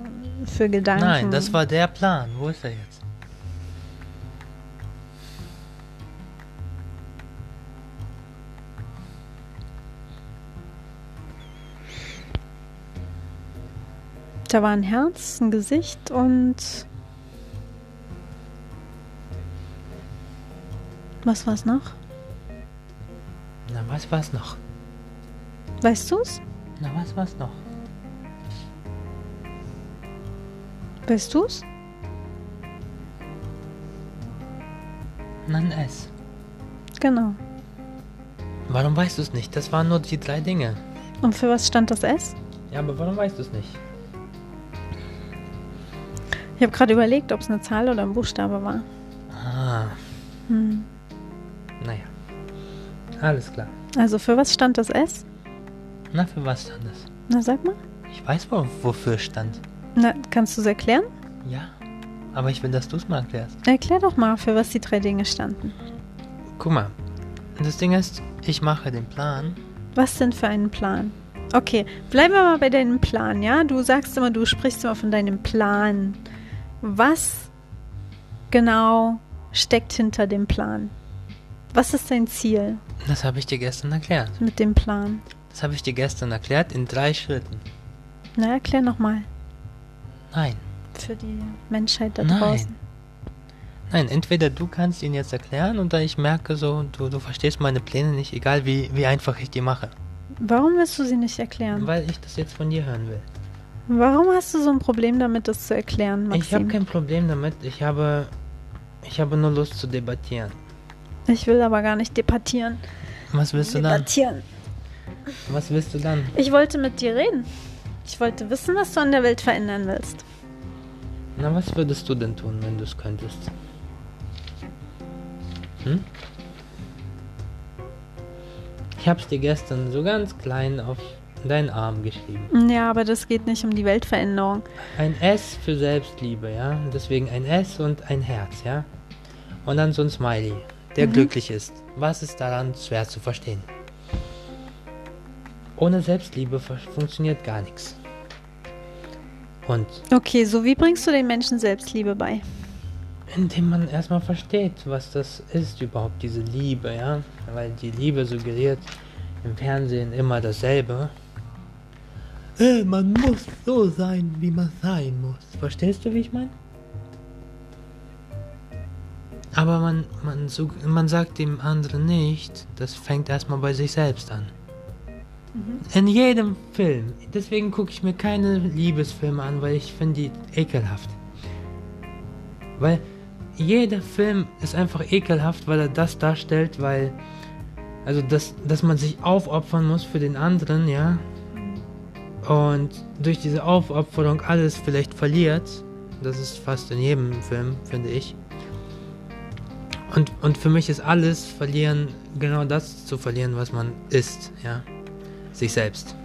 für Gedanken? Nein, das war der Plan. Wo ist er jetzt? Da war ein Herz, ein Gesicht und. Was war's noch? Na, was war's noch? Weißt du's? Na, was war's noch? Weißt du's? Na, ein S. Genau. Warum weißt du es nicht? Das waren nur die drei Dinge. Und für was stand das S? Ja, aber warum weißt du es nicht? Ich habe gerade überlegt, ob es eine Zahl oder ein Buchstabe war. Ah, Hm. naja. Alles klar. Also für was stand das S? Na, für was stand es? Na, sag mal. Ich weiß, wo, wofür es stand. Na, kannst du es erklären? Ja. Aber ich will, dass du es mal erklärst. Erklär doch mal, für was die drei Dinge standen. Guck mal. Das Ding ist, ich mache den Plan. Was denn für einen Plan? Okay, bleiben wir mal bei deinem Plan, ja? Du sagst immer, du sprichst immer von deinem Plan. Was genau steckt hinter dem Plan? Was ist dein Ziel Das habe ich dir gestern erklärt. mit dem Plan? Das habe ich dir gestern erklärt in drei Schritten. Na, erklär nochmal. Nein. Für die Menschheit da Nein. draußen. Nein, entweder du kannst ihn jetzt erklären oder ich merke so, du, du verstehst meine Pläne nicht, egal wie, wie einfach ich die mache. Warum willst du sie nicht erklären? Weil ich das jetzt von dir hören will. Warum hast du so ein Problem damit, das zu erklären, Ich habe Maxim? kein Problem damit. Ich habe, ich habe nur Lust zu debattieren. Ich will aber gar nicht debattieren. Was willst du dann? Debattieren. Was willst du dann? Ich wollte mit dir reden. Ich wollte wissen, was du an der Welt verändern willst. Na, was würdest du denn tun, wenn du es könntest? Hm? Ich hab's dir gestern so ganz klein auf deinen Arm geschrieben. Ja, aber das geht nicht um die Weltveränderung. Ein S für Selbstliebe, ja? Deswegen ein S und ein Herz, ja? Und dann so ein Smiley, der Mhm. glücklich ist. Was ist daran schwer zu verstehen? Ohne Selbstliebe fu- funktioniert gar nichts. Und Okay, so wie bringst du den Menschen Selbstliebe bei? indem man erstmal versteht, was das ist überhaupt, diese Liebe, ja? Weil die Liebe suggeriert im Fernsehen immer dasselbe. Äh, man muss so sein, wie man sein muss. Verstehst du, wie ich meine? Aber man, man, so, man sagt dem anderen nicht, das fängt erstmal bei sich selbst an. In jedem Film. Deswegen gucke ich mir keine Liebesfilme an, weil ich finde die ekelhaft. Weil jeder Film ist einfach ekelhaft, weil er das darstellt, weil. Also, dass, dass man sich aufopfern muss für den anderen, ja. Und durch diese Aufopferung alles vielleicht verliert. Das ist fast in jedem Film, finde ich. Und, und für mich ist alles verlieren, genau das zu verlieren, was man ist, ja. Sich selbst.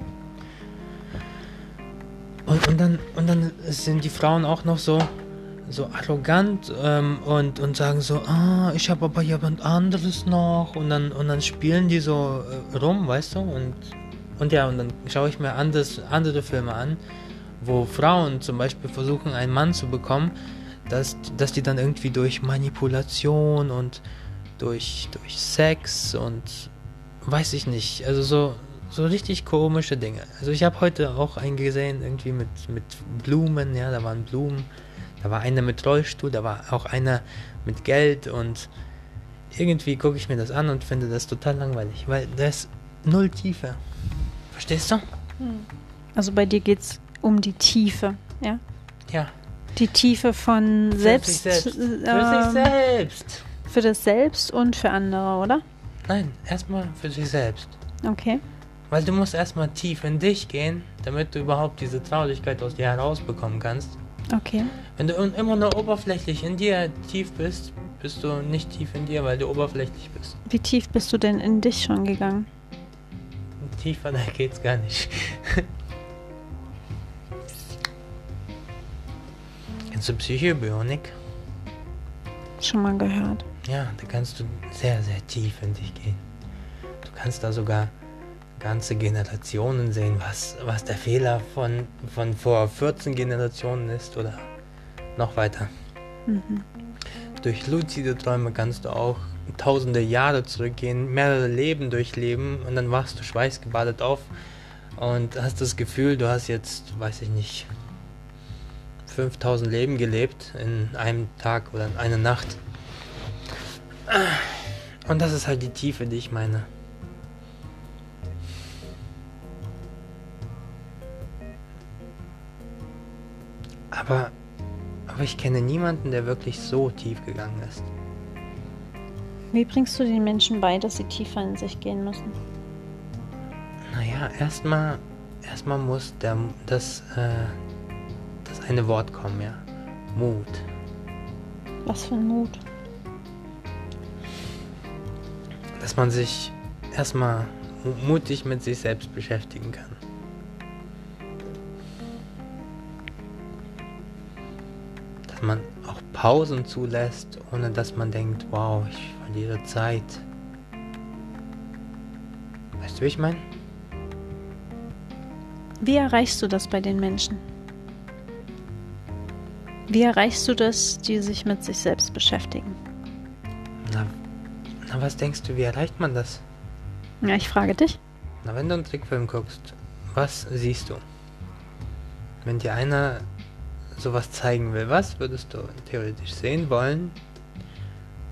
Und, und, dann, und dann sind die Frauen auch noch so, so arrogant ähm, und, und sagen so, ah, ich habe aber jemand anderes noch. Und dann, und dann spielen die so äh, rum, weißt du? Und, und ja, und dann schaue ich mir anders, andere Filme an, wo Frauen zum Beispiel versuchen, einen Mann zu bekommen, dass, dass die dann irgendwie durch Manipulation und durch, durch Sex und weiß ich nicht, also so, so richtig komische Dinge. Also ich habe heute auch einen gesehen, irgendwie mit, mit Blumen, ja, da waren Blumen, da war einer mit Rollstuhl, da war auch einer mit Geld und irgendwie gucke ich mir das an und finde das total langweilig, weil da ist null Tiefe. Verstehst du? Also bei dir geht es um die Tiefe, ja? Ja. Die Tiefe von selbst, selbst. äh, Für sich selbst. für das Selbst und für andere, oder? Nein, erstmal für sich selbst. Okay. Weil du musst erstmal tief in dich gehen, damit du überhaupt diese Traurigkeit aus dir herausbekommen kannst. Okay. Wenn du immer nur oberflächlich in dir tief bist, bist du nicht tief in dir, weil du oberflächlich bist. Wie tief bist du denn in dich schon gegangen? Tiefer, da geht's gar nicht. Kennst du Psychobionik? Schon mal gehört. Ja, da kannst du sehr, sehr tief in dich gehen. Du kannst da sogar ganze Generationen sehen, was, was der Fehler von, von vor 14 Generationen ist oder noch weiter. Mhm. Durch luzide Träume kannst du auch tausende Jahre zurückgehen, mehrere Leben durchleben und dann wachst du schweißgebadet auf und hast das Gefühl, du hast jetzt, weiß ich nicht, 5000 Leben gelebt in einem Tag oder in einer Nacht. Und das ist halt die Tiefe, die ich meine. Aber, aber ich kenne niemanden, der wirklich so tief gegangen ist. Wie bringst du den Menschen bei, dass sie tiefer in sich gehen müssen? Naja, erstmal erstmal muss der, das, äh, das eine Wort kommen, ja. Mut. Was für ein Mut. Dass man sich erstmal mu- mutig mit sich selbst beschäftigen kann. Dass man auch Pausen zulässt, ohne dass man denkt, wow, ich verliere Zeit. Weißt du, wie ich meine? Wie erreichst du das bei den Menschen? Wie erreichst du das, die sich mit sich selbst beschäftigen? Na, na, was denkst du, wie erreicht man das? Ja, ich frage dich. Na, wenn du einen Trickfilm guckst, was siehst du? Wenn dir einer sowas zeigen will, was würdest du theoretisch sehen wollen,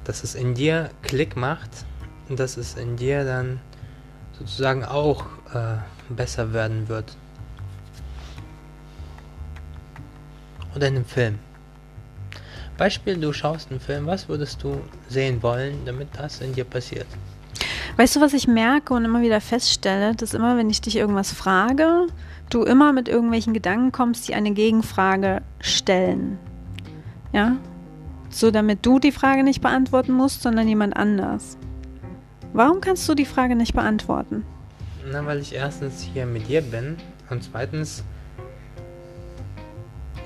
dass es in dir Klick macht und dass es in dir dann sozusagen auch äh, besser werden wird? Oder in einem Film. Beispiel, du schaust einen Film, was würdest du sehen wollen, damit das in dir passiert? Weißt du, was ich merke und immer wieder feststelle, dass immer, wenn ich dich irgendwas frage, du immer mit irgendwelchen Gedanken kommst, die eine Gegenfrage stellen. Ja? So, damit du die Frage nicht beantworten musst, sondern jemand anders. Warum kannst du die Frage nicht beantworten? Na, weil ich erstens hier mit dir bin und zweitens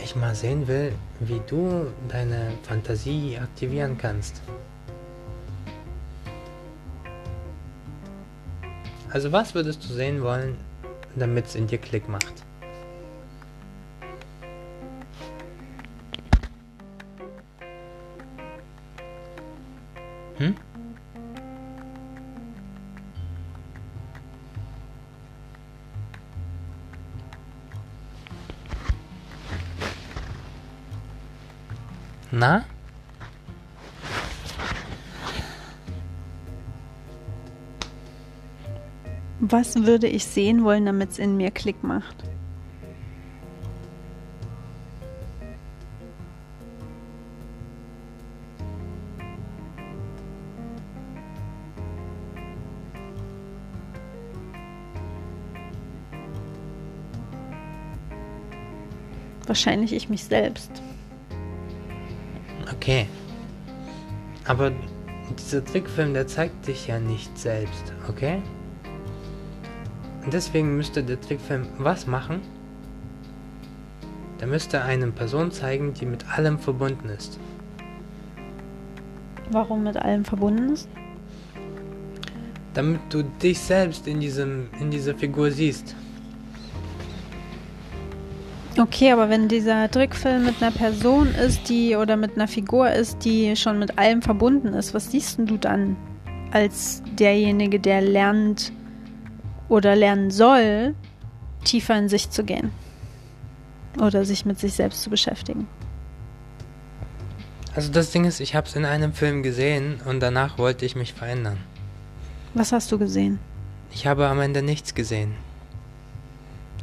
ich mal sehen will, wie du deine Fantasie aktivieren kannst. Also was würdest du sehen wollen, damit es in dir Klick macht? Hm? Na? Was würde ich sehen wollen, damit es in mir Klick macht? Wahrscheinlich ich mich selbst. Okay. Aber dieser Trickfilm, der zeigt dich ja nicht selbst, okay? Und deswegen müsste der Trickfilm was machen? Der müsste eine Person zeigen, die mit allem verbunden ist. Warum mit allem verbunden ist? Damit du dich selbst in, diesem, in dieser Figur siehst. Okay, aber wenn dieser Trickfilm mit einer Person ist, die oder mit einer Figur ist, die schon mit allem verbunden ist, was siehst denn du dann als derjenige, der lernt oder lernen soll, tiefer in sich zu gehen oder sich mit sich selbst zu beschäftigen? Also das Ding ist, ich habe es in einem Film gesehen und danach wollte ich mich verändern. Was hast du gesehen? Ich habe am Ende nichts gesehen.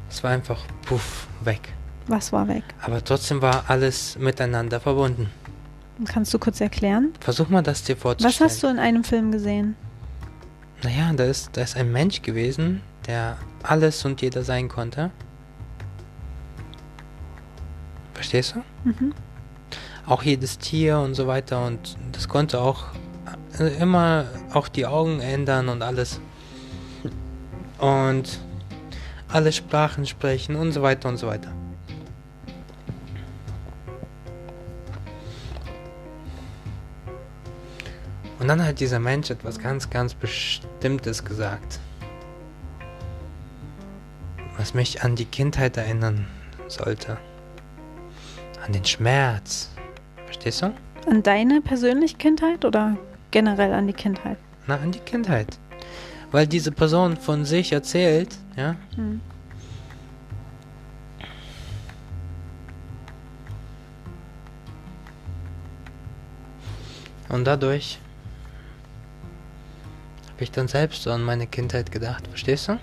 Es war einfach puff, weg. Was war weg? Aber trotzdem war alles miteinander verbunden. Kannst du kurz erklären? Versuch mal das dir vorzustellen. Was hast du in einem Film gesehen? Naja, da ist, da ist ein Mensch gewesen, der alles und jeder sein konnte. Verstehst du? Mhm. Auch jedes Tier und so weiter und das konnte auch äh, immer auch die Augen ändern und alles. Und alle Sprachen sprechen und so weiter und so weiter. Und dann hat dieser Mensch etwas ganz, ganz Bestimmtes gesagt. Was mich an die Kindheit erinnern sollte. An den Schmerz. Verstehst du? An deine persönliche Kindheit oder generell an die Kindheit? Na, an die Kindheit. Weil diese Person von sich erzählt, ja. Hm. Und dadurch habe ich dann selbst so an meine Kindheit gedacht, verstehst du?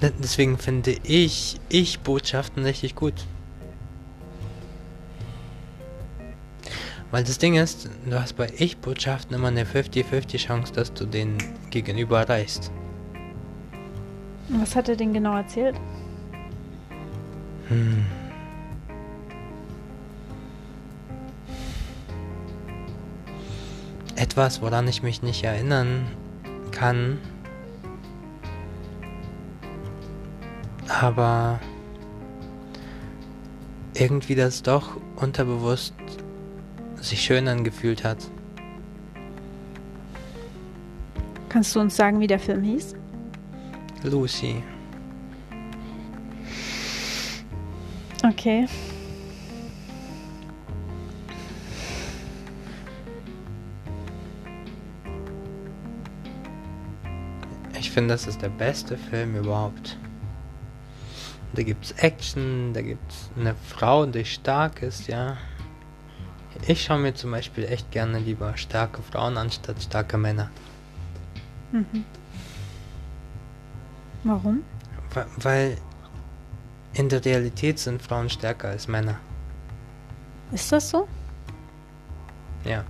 Ne, Deswegen finde ich Ich-Botschaften richtig gut. Weil das Ding ist, du hast bei Ich-Botschaften immer eine 50-50 Chance, dass du den Gegenüber erreichst. Was hat er denn genau erzählt? Hm. Etwas, woran ich mich nicht erinnern kann. Aber irgendwie das doch unterbewusst sich schön angefühlt hat. Kannst du uns sagen, wie der Film hieß? Lucy. Okay. Finde, das ist der beste Film überhaupt. Da gibt's Action, da gibt's eine Frau, die stark ist, ja. Ich schaue mir zum Beispiel echt gerne lieber starke Frauen anstatt starke Männer. Mhm. Warum? Wa- Weil in der Realität sind Frauen stärker als Männer. Ist das so? Ja.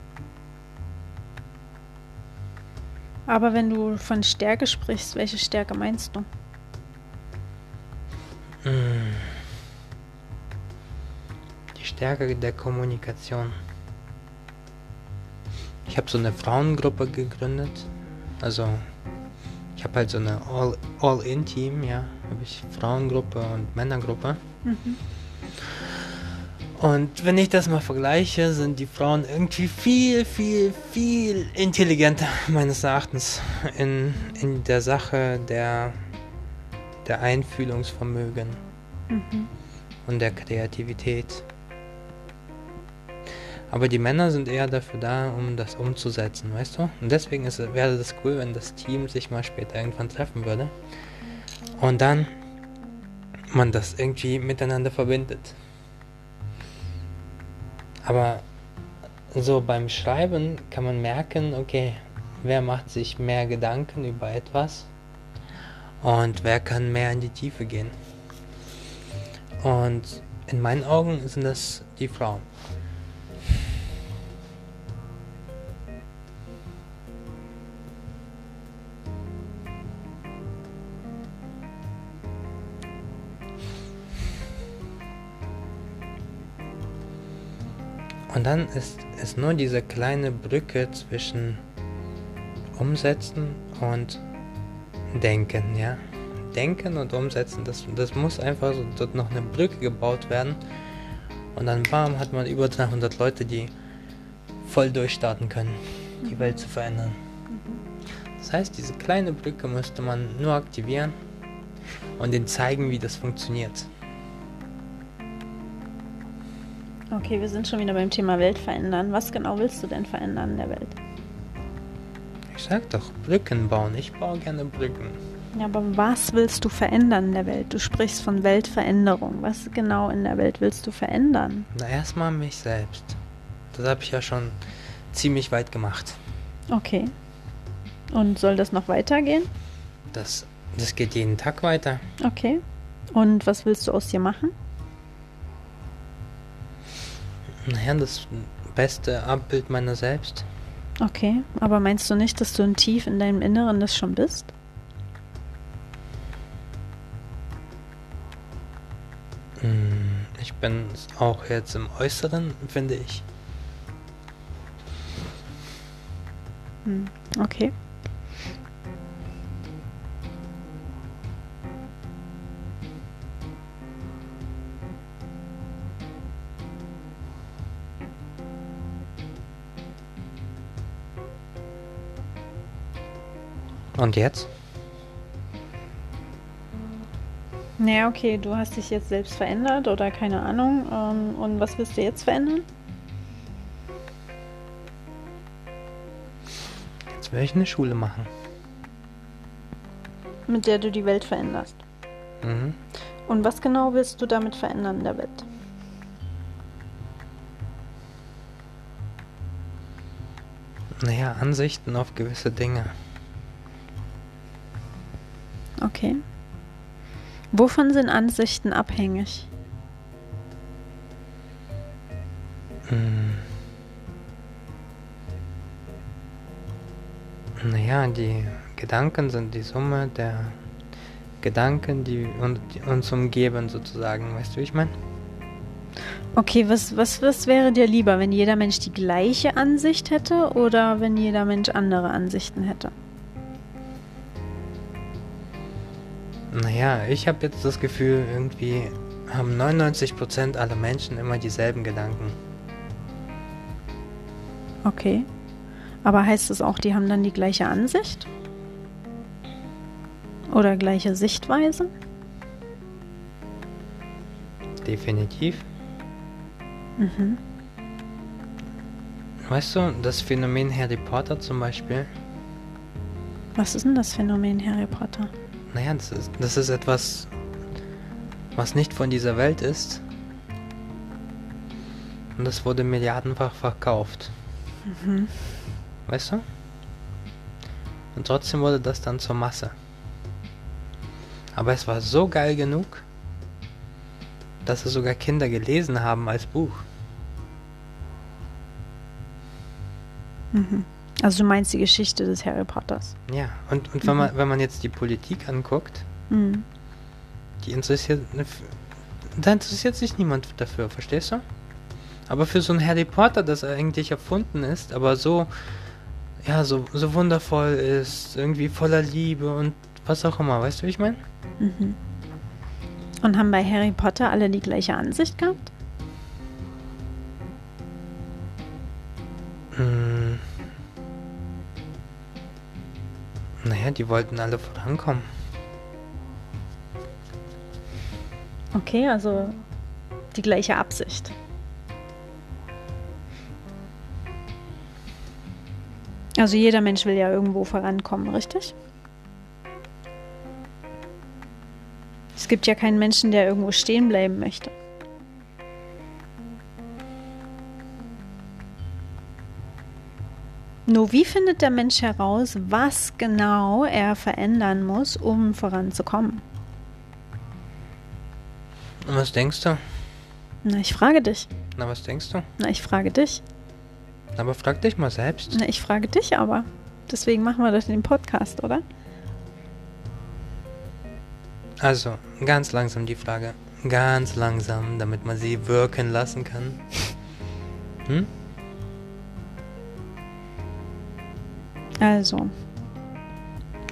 Aber wenn du von Stärke sprichst, welche Stärke meinst du? Mm. Die Stärke der Kommunikation. Ich habe so eine Frauengruppe gegründet. Also ich habe halt so eine All- All-In-Team, ja. Habe ich Frauengruppe und Männergruppe. Mhm. Und wenn ich das mal vergleiche, sind die Frauen irgendwie viel, viel, viel intelligenter, meines Erachtens, in, in der Sache der, der Einfühlungsvermögen Mhm. und der Kreativität. Aber die Männer sind eher dafür da, um das umzusetzen, weißt du? Und deswegen ist, wäre das cool, wenn das Team sich mal später irgendwann treffen würde. Und dann man das irgendwie miteinander verbindet. Aber so beim Schreiben kann man merken, okay, wer macht sich mehr Gedanken über etwas und wer kann mehr in die Tiefe gehen. Und in meinen Augen sind das die Frauen. Und dann ist es nur diese kleine Brücke zwischen Umsetzen und Denken, ja. Denken und Umsetzen, das, das muss einfach so, dort noch eine Brücke gebaut werden. Und dann bam, hat man über 300 Leute, die voll durchstarten können, die Welt zu verändern. Das heißt, diese kleine Brücke müsste man nur aktivieren und ihnen zeigen, wie das funktioniert. Okay, wir sind schon wieder beim Thema Welt verändern. Was genau willst du denn verändern in der Welt? Ich sag doch, Brücken bauen. Ich baue gerne Brücken. Ja, aber was willst du verändern in der Welt? Du sprichst von Weltveränderung. Was genau in der Welt willst du verändern? Na, erstmal mich selbst. Das habe ich ja schon ziemlich weit gemacht. Okay. Und soll das noch weitergehen? Das, das geht jeden Tag weiter. Okay. Und was willst du aus dir machen? Naja, das beste Abbild meiner selbst. Okay, aber meinst du nicht, dass du in tief in deinem Inneren das schon bist? Hm, Ich bin auch jetzt im Äußeren, finde ich. Hm, okay. Und jetzt? Naja, okay, du hast dich jetzt selbst verändert oder keine Ahnung. Ähm, und was willst du jetzt verändern? Jetzt will ich eine Schule machen. Mit der du die Welt veränderst. Mhm. Und was genau willst du damit verändern in der Welt? Naja, Ansichten auf gewisse Dinge. Okay. Wovon sind Ansichten abhängig? Hm. Naja, die Gedanken sind die Summe der Gedanken, die, un die uns umgeben, sozusagen. Weißt du, wie ich meine? Okay, was, was, was wäre dir lieber, wenn jeder Mensch die gleiche Ansicht hätte oder wenn jeder Mensch andere Ansichten hätte? Naja, ich habe jetzt das Gefühl, irgendwie haben 99% aller Menschen immer dieselben Gedanken. Okay. Aber heißt es auch, die haben dann die gleiche Ansicht? Oder gleiche Sichtweise? Definitiv. Mhm. Weißt du, das Phänomen Harry Potter zum Beispiel, Was ist denn das Phänomen Harry Potter? Naja, das ist, das ist etwas, was nicht von dieser Welt ist. Und das wurde milliardenfach verkauft. Mhm. Weißt du? Und trotzdem wurde das dann zur Masse. Aber es war so geil genug, dass es sogar Kinder gelesen haben als Buch. Mhm. Also du meinst die Geschichte des Harry Potters? Ja, und, und wenn, man, wenn man jetzt die Politik anguckt, Mhm. die interessiert. Da interessiert sich niemand dafür, verstehst du? Aber für so ein Harry Potter, das eigentlich erfunden ist, aber so, ja, so, so wundervoll ist, irgendwie voller Liebe und was auch immer, weißt du, wie ich meine? Mhm. Und haben bei Harry Potter alle die gleiche Ansicht gehabt? Hm. Naja, die wollten alle vorankommen. Okay, also die gleiche Absicht. Also jeder Mensch will ja irgendwo vorankommen, richtig? Es gibt ja keinen Menschen, der irgendwo stehen bleiben möchte. Nur wie findet der Mensch heraus, was genau er verändern muss, um voranzukommen? Und was denkst du? Na, ich frage dich. Na, was denkst du? Na, ich frage dich. Aber frag dich mal selbst. Na, ich frage dich aber. Deswegen machen wir das in dem Podcast, oder? Also, ganz langsam die Frage. Ganz langsam, damit man sie wirken lassen kann. Hm? Also,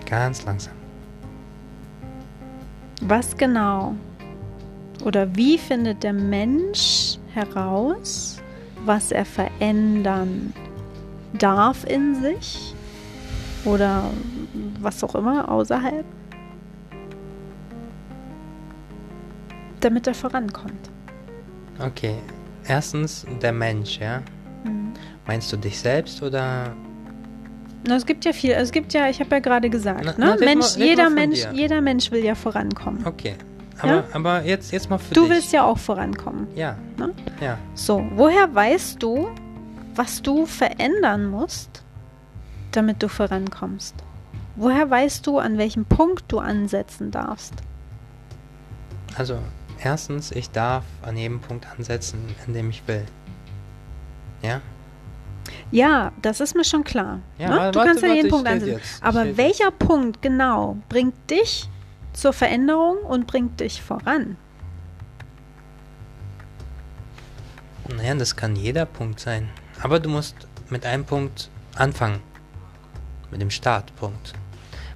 Ganz langsam. was genau oder wie findet der Mensch heraus, was er verändern darf in sich oder was auch immer außerhalb, damit er vorankommt? Okay. Erstens der Mensch, ja? Mhm. Meinst du dich selbst oder Na, es gibt ja viel, es gibt ja, ich habe ja gerade gesagt, Na, ne? na, Mensch, mal- jeder Mensch, dir. jeder Mensch will ja vorankommen. Okay. Aber, Ja? aber jetzt, jetzt mal für Du dich. willst ja auch vorankommen. Ja. Ne? Ja. So, woher weißt du, was du verändern musst, damit du vorankommst? Woher weißt du, an welchem Punkt du ansetzen darfst? Also, erstens, ich darf an jedem Punkt ansetzen, an dem ich will. Ja? Ja, das ist mir schon klar. Ja, ne? wa- Du warte, kannst an warte, jeden Punkt jetzt, ich Aber welcher Punkt genau bringt dich zur Veränderung und bringt dich voran? Naja, das kann jeder Punkt sein. Aber du musst mit einem Punkt anfangen. Mit dem Startpunkt.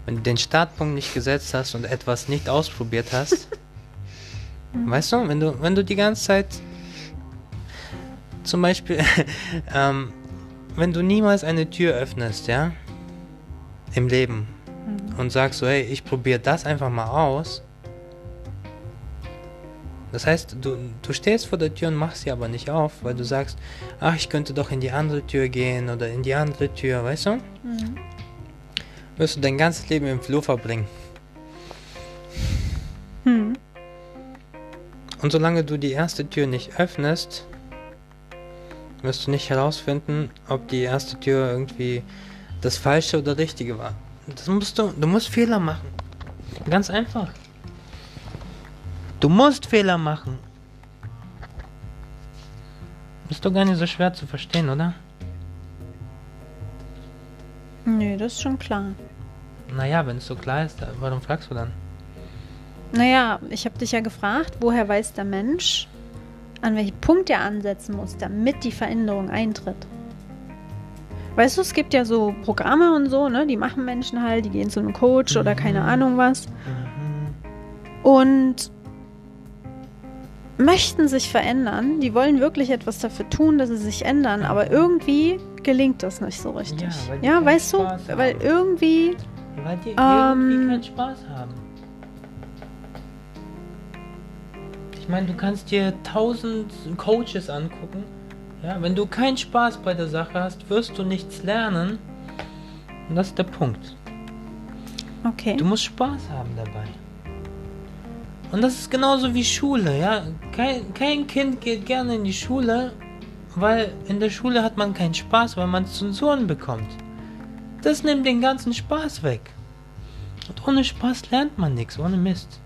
Wenn du den Startpunkt nicht gesetzt hast und etwas nicht ausprobiert hast, weißt du, wenn du, wenn du die ganze Zeit zum Beispiel, ähm, wenn du niemals eine Tür öffnest, ja, im Leben und sagst so, hey, ich probiere das einfach mal aus. Das heißt, du, du stehst vor der Tür und machst sie aber nicht auf, weil du sagst, ach, ich könnte doch in die andere Tür gehen oder in die andere Tür, weißt du? Wirst du dein ganzes Leben im Flur verbringen. Hm. Und solange du die erste Tür nicht öffnest, wirst du nicht herausfinden, ob die erste Tür irgendwie das Falsche oder Richtige war. Das musst du, du musst Fehler machen. Ganz einfach. Du musst Fehler machen. Ist doch gar nicht so schwer zu verstehen, oder? Nee, das ist schon klar. Naja, wenn es so klar ist, warum fragst du dann? Naja, ich habe dich ja gefragt, woher weiß der Mensch, an welchem Punkt er ansetzen muss, damit die Veränderung eintritt. Weißt du, es gibt ja so Programme und so, ne? Die machen Menschen halt, die gehen zu einem Coach oder keine Ahnung was und möchten sich verändern. Die wollen wirklich etwas dafür tun, dass sie sich ändern, aber irgendwie gelingt das nicht so richtig. Ja, weil Ja, weißt du, Spaß weil haben. irgendwie Weil die Ähm, irgendwie keinen Spaß haben. Ich meine, du kannst dir tausend Coaches angucken. Ja, wenn du keinen Spaß bei der Sache hast, wirst du nichts lernen. Und das ist der Punkt. okay. Du musst Spaß haben dabei. Und das ist genauso wie Schule, ja. Kein, kein Kind geht gerne in die Schule, weil in der Schule hat man keinen Spaß, weil man Zensuren bekommt. Das nimmt den ganzen Spaß weg. Und ohne Spaß lernt man nichts, ohne Mist.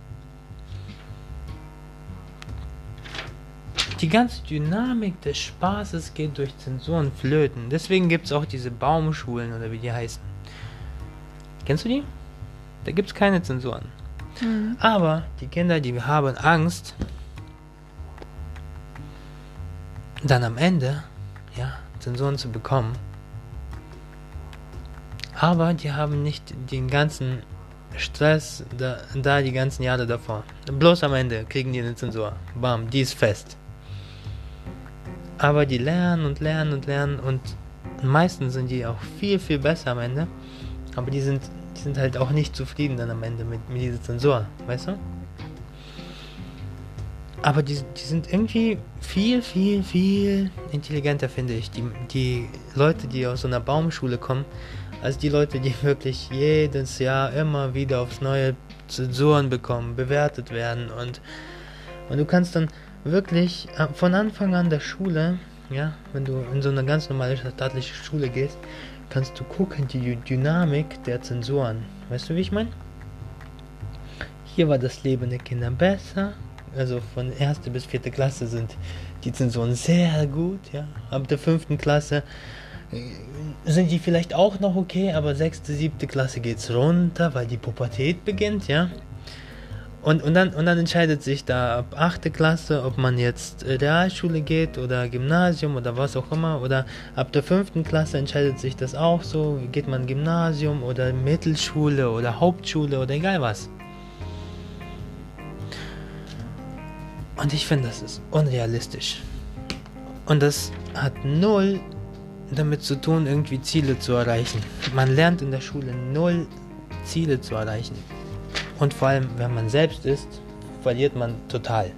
Die ganze Dynamik des Spaßes geht durch Zensuren flöten. Deswegen gibt es auch diese Baumschulen oder wie die heißen. Kennst du die? Da gibt es keine Zensuren. Mhm. Aber die Kinder, die haben Angst, dann am Ende, ja, Zensuren zu bekommen. Aber die haben nicht den ganzen Stress da, da die ganzen Jahre davor. Bloß am Ende kriegen die eine Zensur. Bam, die ist fest. Aber die lernen und lernen und lernen und meistens sind die auch viel, viel besser am Ende. Aber die sind, die sind halt auch nicht zufrieden dann am Ende mit, mit dieser Zensur, weißt du? Aber die, die sind irgendwie viel, viel, viel intelligenter, finde ich. Die, die Leute, die aus so einer Baumschule kommen, als die Leute, die wirklich jedes Jahr immer wieder aufs neue Zensuren bekommen, bewertet werden und, und du kannst dann wirklich äh, von Anfang an der Schule, ja, wenn du in so eine ganz normale staatliche Schule gehst, kannst du gucken, die Dynamik der Zensoren. Weißt du, wie ich meine? Hier war das Leben der Kinder besser. Also von erste bis vierte Klasse sind die Zensoren sehr gut, ja. Ab der fünften Klasse äh, sind die vielleicht auch noch okay, aber sechste, siebte Klasse geht's runter, weil die Pubertät beginnt, ja. Und, und, dann, und dann entscheidet sich da ab 8. Klasse, ob man jetzt äh, Realschule geht oder Gymnasium oder was auch immer. Oder ab der 5. Klasse entscheidet sich das auch so. Geht man Gymnasium oder Mittelschule oder Hauptschule oder egal was. Und ich finde, das ist unrealistisch. Und das hat null damit zu tun, irgendwie Ziele zu erreichen. Man lernt in der Schule null Ziele zu erreichen. Und vor allem, wenn man selbst ist, verliert man total.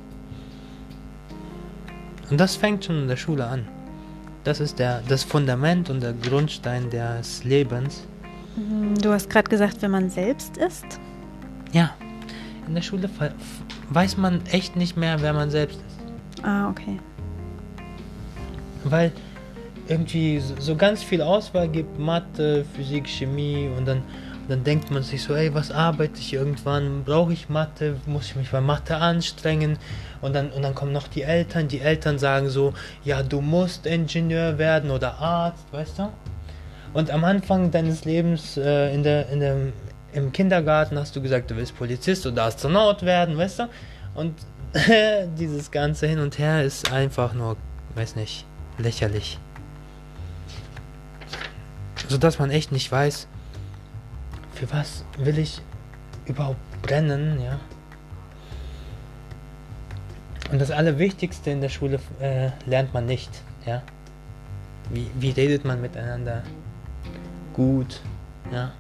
Und das fängt schon in der Schule an. Das ist der, das Fundament und der Grundstein des Lebens. Du hast gerade gesagt, wenn man selbst ist. Ja, in der Schule weiß man echt nicht mehr, wer man selbst ist. Ah, okay. Weil irgendwie so ganz viel Auswahl gibt, Mathe, Physik, Chemie und dann dann denkt man sich so, ey, was arbeite ich irgendwann? Brauche ich Mathe? Muss ich mich bei Mathe anstrengen? Und dann, und dann kommen noch die Eltern. Die Eltern sagen so, ja, du musst Ingenieur werden oder Arzt, weißt du? Und am Anfang deines Lebens äh, in der, in dem, im Kindergarten hast du gesagt, du willst Polizist oder Astronaut werden, weißt du? Und dieses ganze Hin und Her ist einfach nur, weiß nicht, lächerlich. Sodass man echt nicht weiß, für was will ich überhaupt brennen, ja? Und das Allerwichtigste in der Schule äh, lernt man nicht, ja? Wie, wie redet man miteinander gut, ja?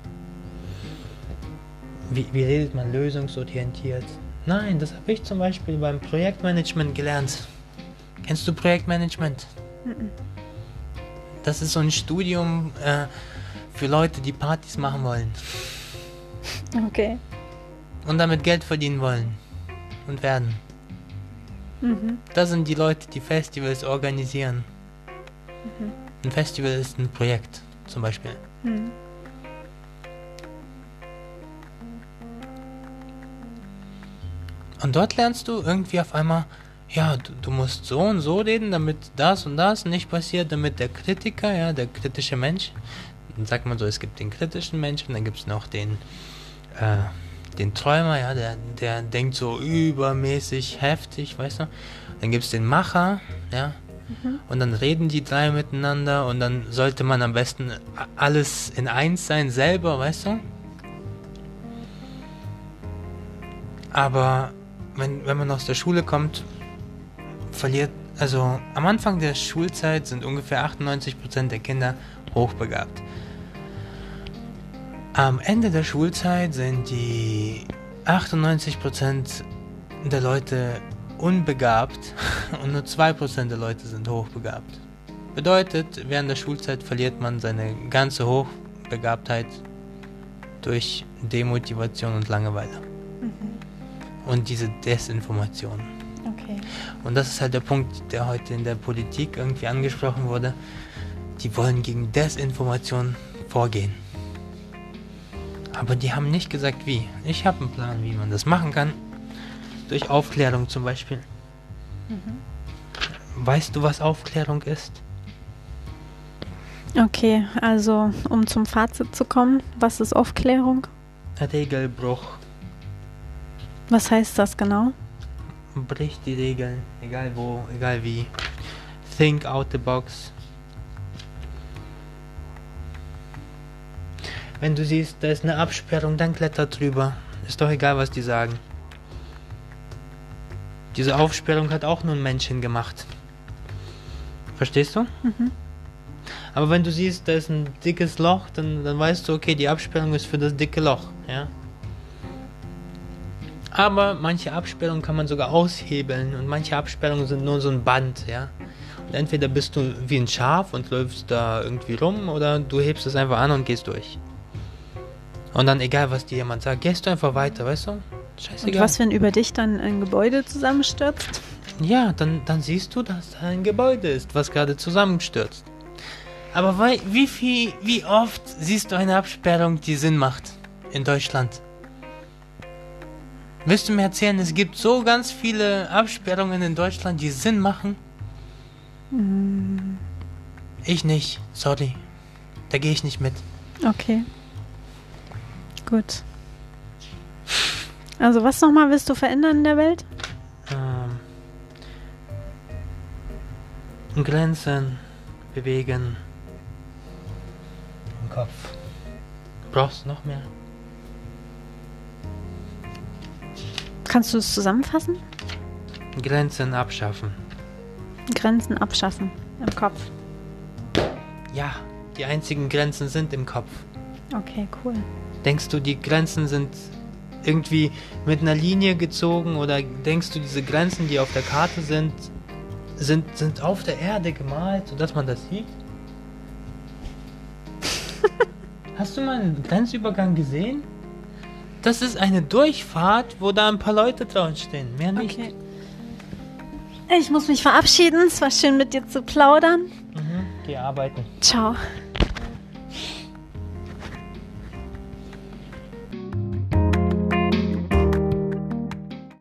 Wie, wie redet man lösungsorientiert? Nein, das habe ich zum Beispiel beim Projektmanagement gelernt. Kennst du Projektmanagement? Das ist so ein Studium, äh, für Leute, die Partys machen wollen. Okay. Und damit Geld verdienen wollen. Und werden. Mhm. Das sind die Leute, die Festivals organisieren. Mhm. Ein Festival ist ein Projekt, zum Beispiel. Mhm. Und dort lernst du irgendwie auf einmal, ja, du, du, musst so und so reden, damit das und das nicht passiert, damit der Kritiker, ja, der kritische Mensch, sagt man so, es gibt den kritischen Menschen, dann gibt es noch den, äh, den Träumer, ja, der, der denkt so übermäßig heftig, weißt du? Dann gibt es den Macher, ja, mhm. und dann reden die drei miteinander und dann sollte man am besten alles in eins sein, selber, weißt du? Aber wenn, wenn man aus der Schule kommt, verliert, also am Anfang der Schulzeit sind ungefähr 98% der Kinder hochbegabt. Am Ende der Schulzeit sind die 98% der Leute unbegabt und nur 2% der Leute sind hochbegabt. Bedeutet, während der Schulzeit verliert man seine ganze Hochbegabtheit durch Demotivation und Langeweile. Mhm. Und diese Desinformation. Okay. Und das ist halt der Punkt, der heute in der Politik irgendwie angesprochen wurde. Die wollen gegen Desinformation vorgehen. Aber die haben nicht gesagt, wie. Ich habe einen Plan, wie man das machen kann. Durch Aufklärung zum Beispiel. Mhm. Weißt du, was Aufklärung ist? Okay, also um zum Fazit zu kommen, was ist Aufklärung? Regelbruch. Was heißt das genau? Bricht die Regeln, egal wo, egal wie. Think out the box. Wenn du siehst, da ist eine Absperrung, dann kletter drüber. Ist doch egal, was die sagen. Diese Aufsperrung hat auch nur ein Männchen gemacht. Verstehst du? Mhm. Aber wenn du siehst, da ist ein dickes Loch, dann, dann weißt du, okay, die Absperrung ist für das dicke Loch, ja. Aber manche Absperrungen kann man sogar aushebeln und manche Absperrungen sind nur so ein Band, ja. Und entweder bist du wie ein Schaf und läufst da irgendwie rum oder du hebst es einfach an und gehst durch. Und dann, egal was dir jemand sagt, gehst du einfach weiter, weißt du? Scheißegal. Und was, wenn über dich dann ein Gebäude zusammenstürzt? Ja, dann, dann siehst du, dass da ein Gebäude ist, was gerade zusammenstürzt. Aber wei- wie viel, wie oft siehst du eine Absperrung, die Sinn macht in Deutschland? Willst du mir erzählen, es gibt so ganz viele Absperrungen in Deutschland, die Sinn machen? Ich nicht, sorry. Da gehe ich nicht mit. Okay. Gut. Also, was nochmal willst du verändern in der Welt? Ähm, Grenzen bewegen im Kopf. Brauchst du noch mehr? Kannst du es zusammenfassen? Grenzen abschaffen. Grenzen abschaffen im Kopf. Ja, die einzigen Grenzen sind im Kopf. Okay, cool. Denkst du, die Grenzen sind irgendwie mit einer Linie gezogen oder denkst du, diese Grenzen, die auf der Karte sind, sind, sind auf der Erde gemalt, sodass man das sieht? Hast du mal einen Grenzübergang gesehen? Das ist eine Durchfahrt, wo da ein paar Leute dran stehen, mehr nicht. Okay. Ich muss mich verabschieden. Es war schön mit dir zu plaudern. Mhm, geh arbeiten. Ciao.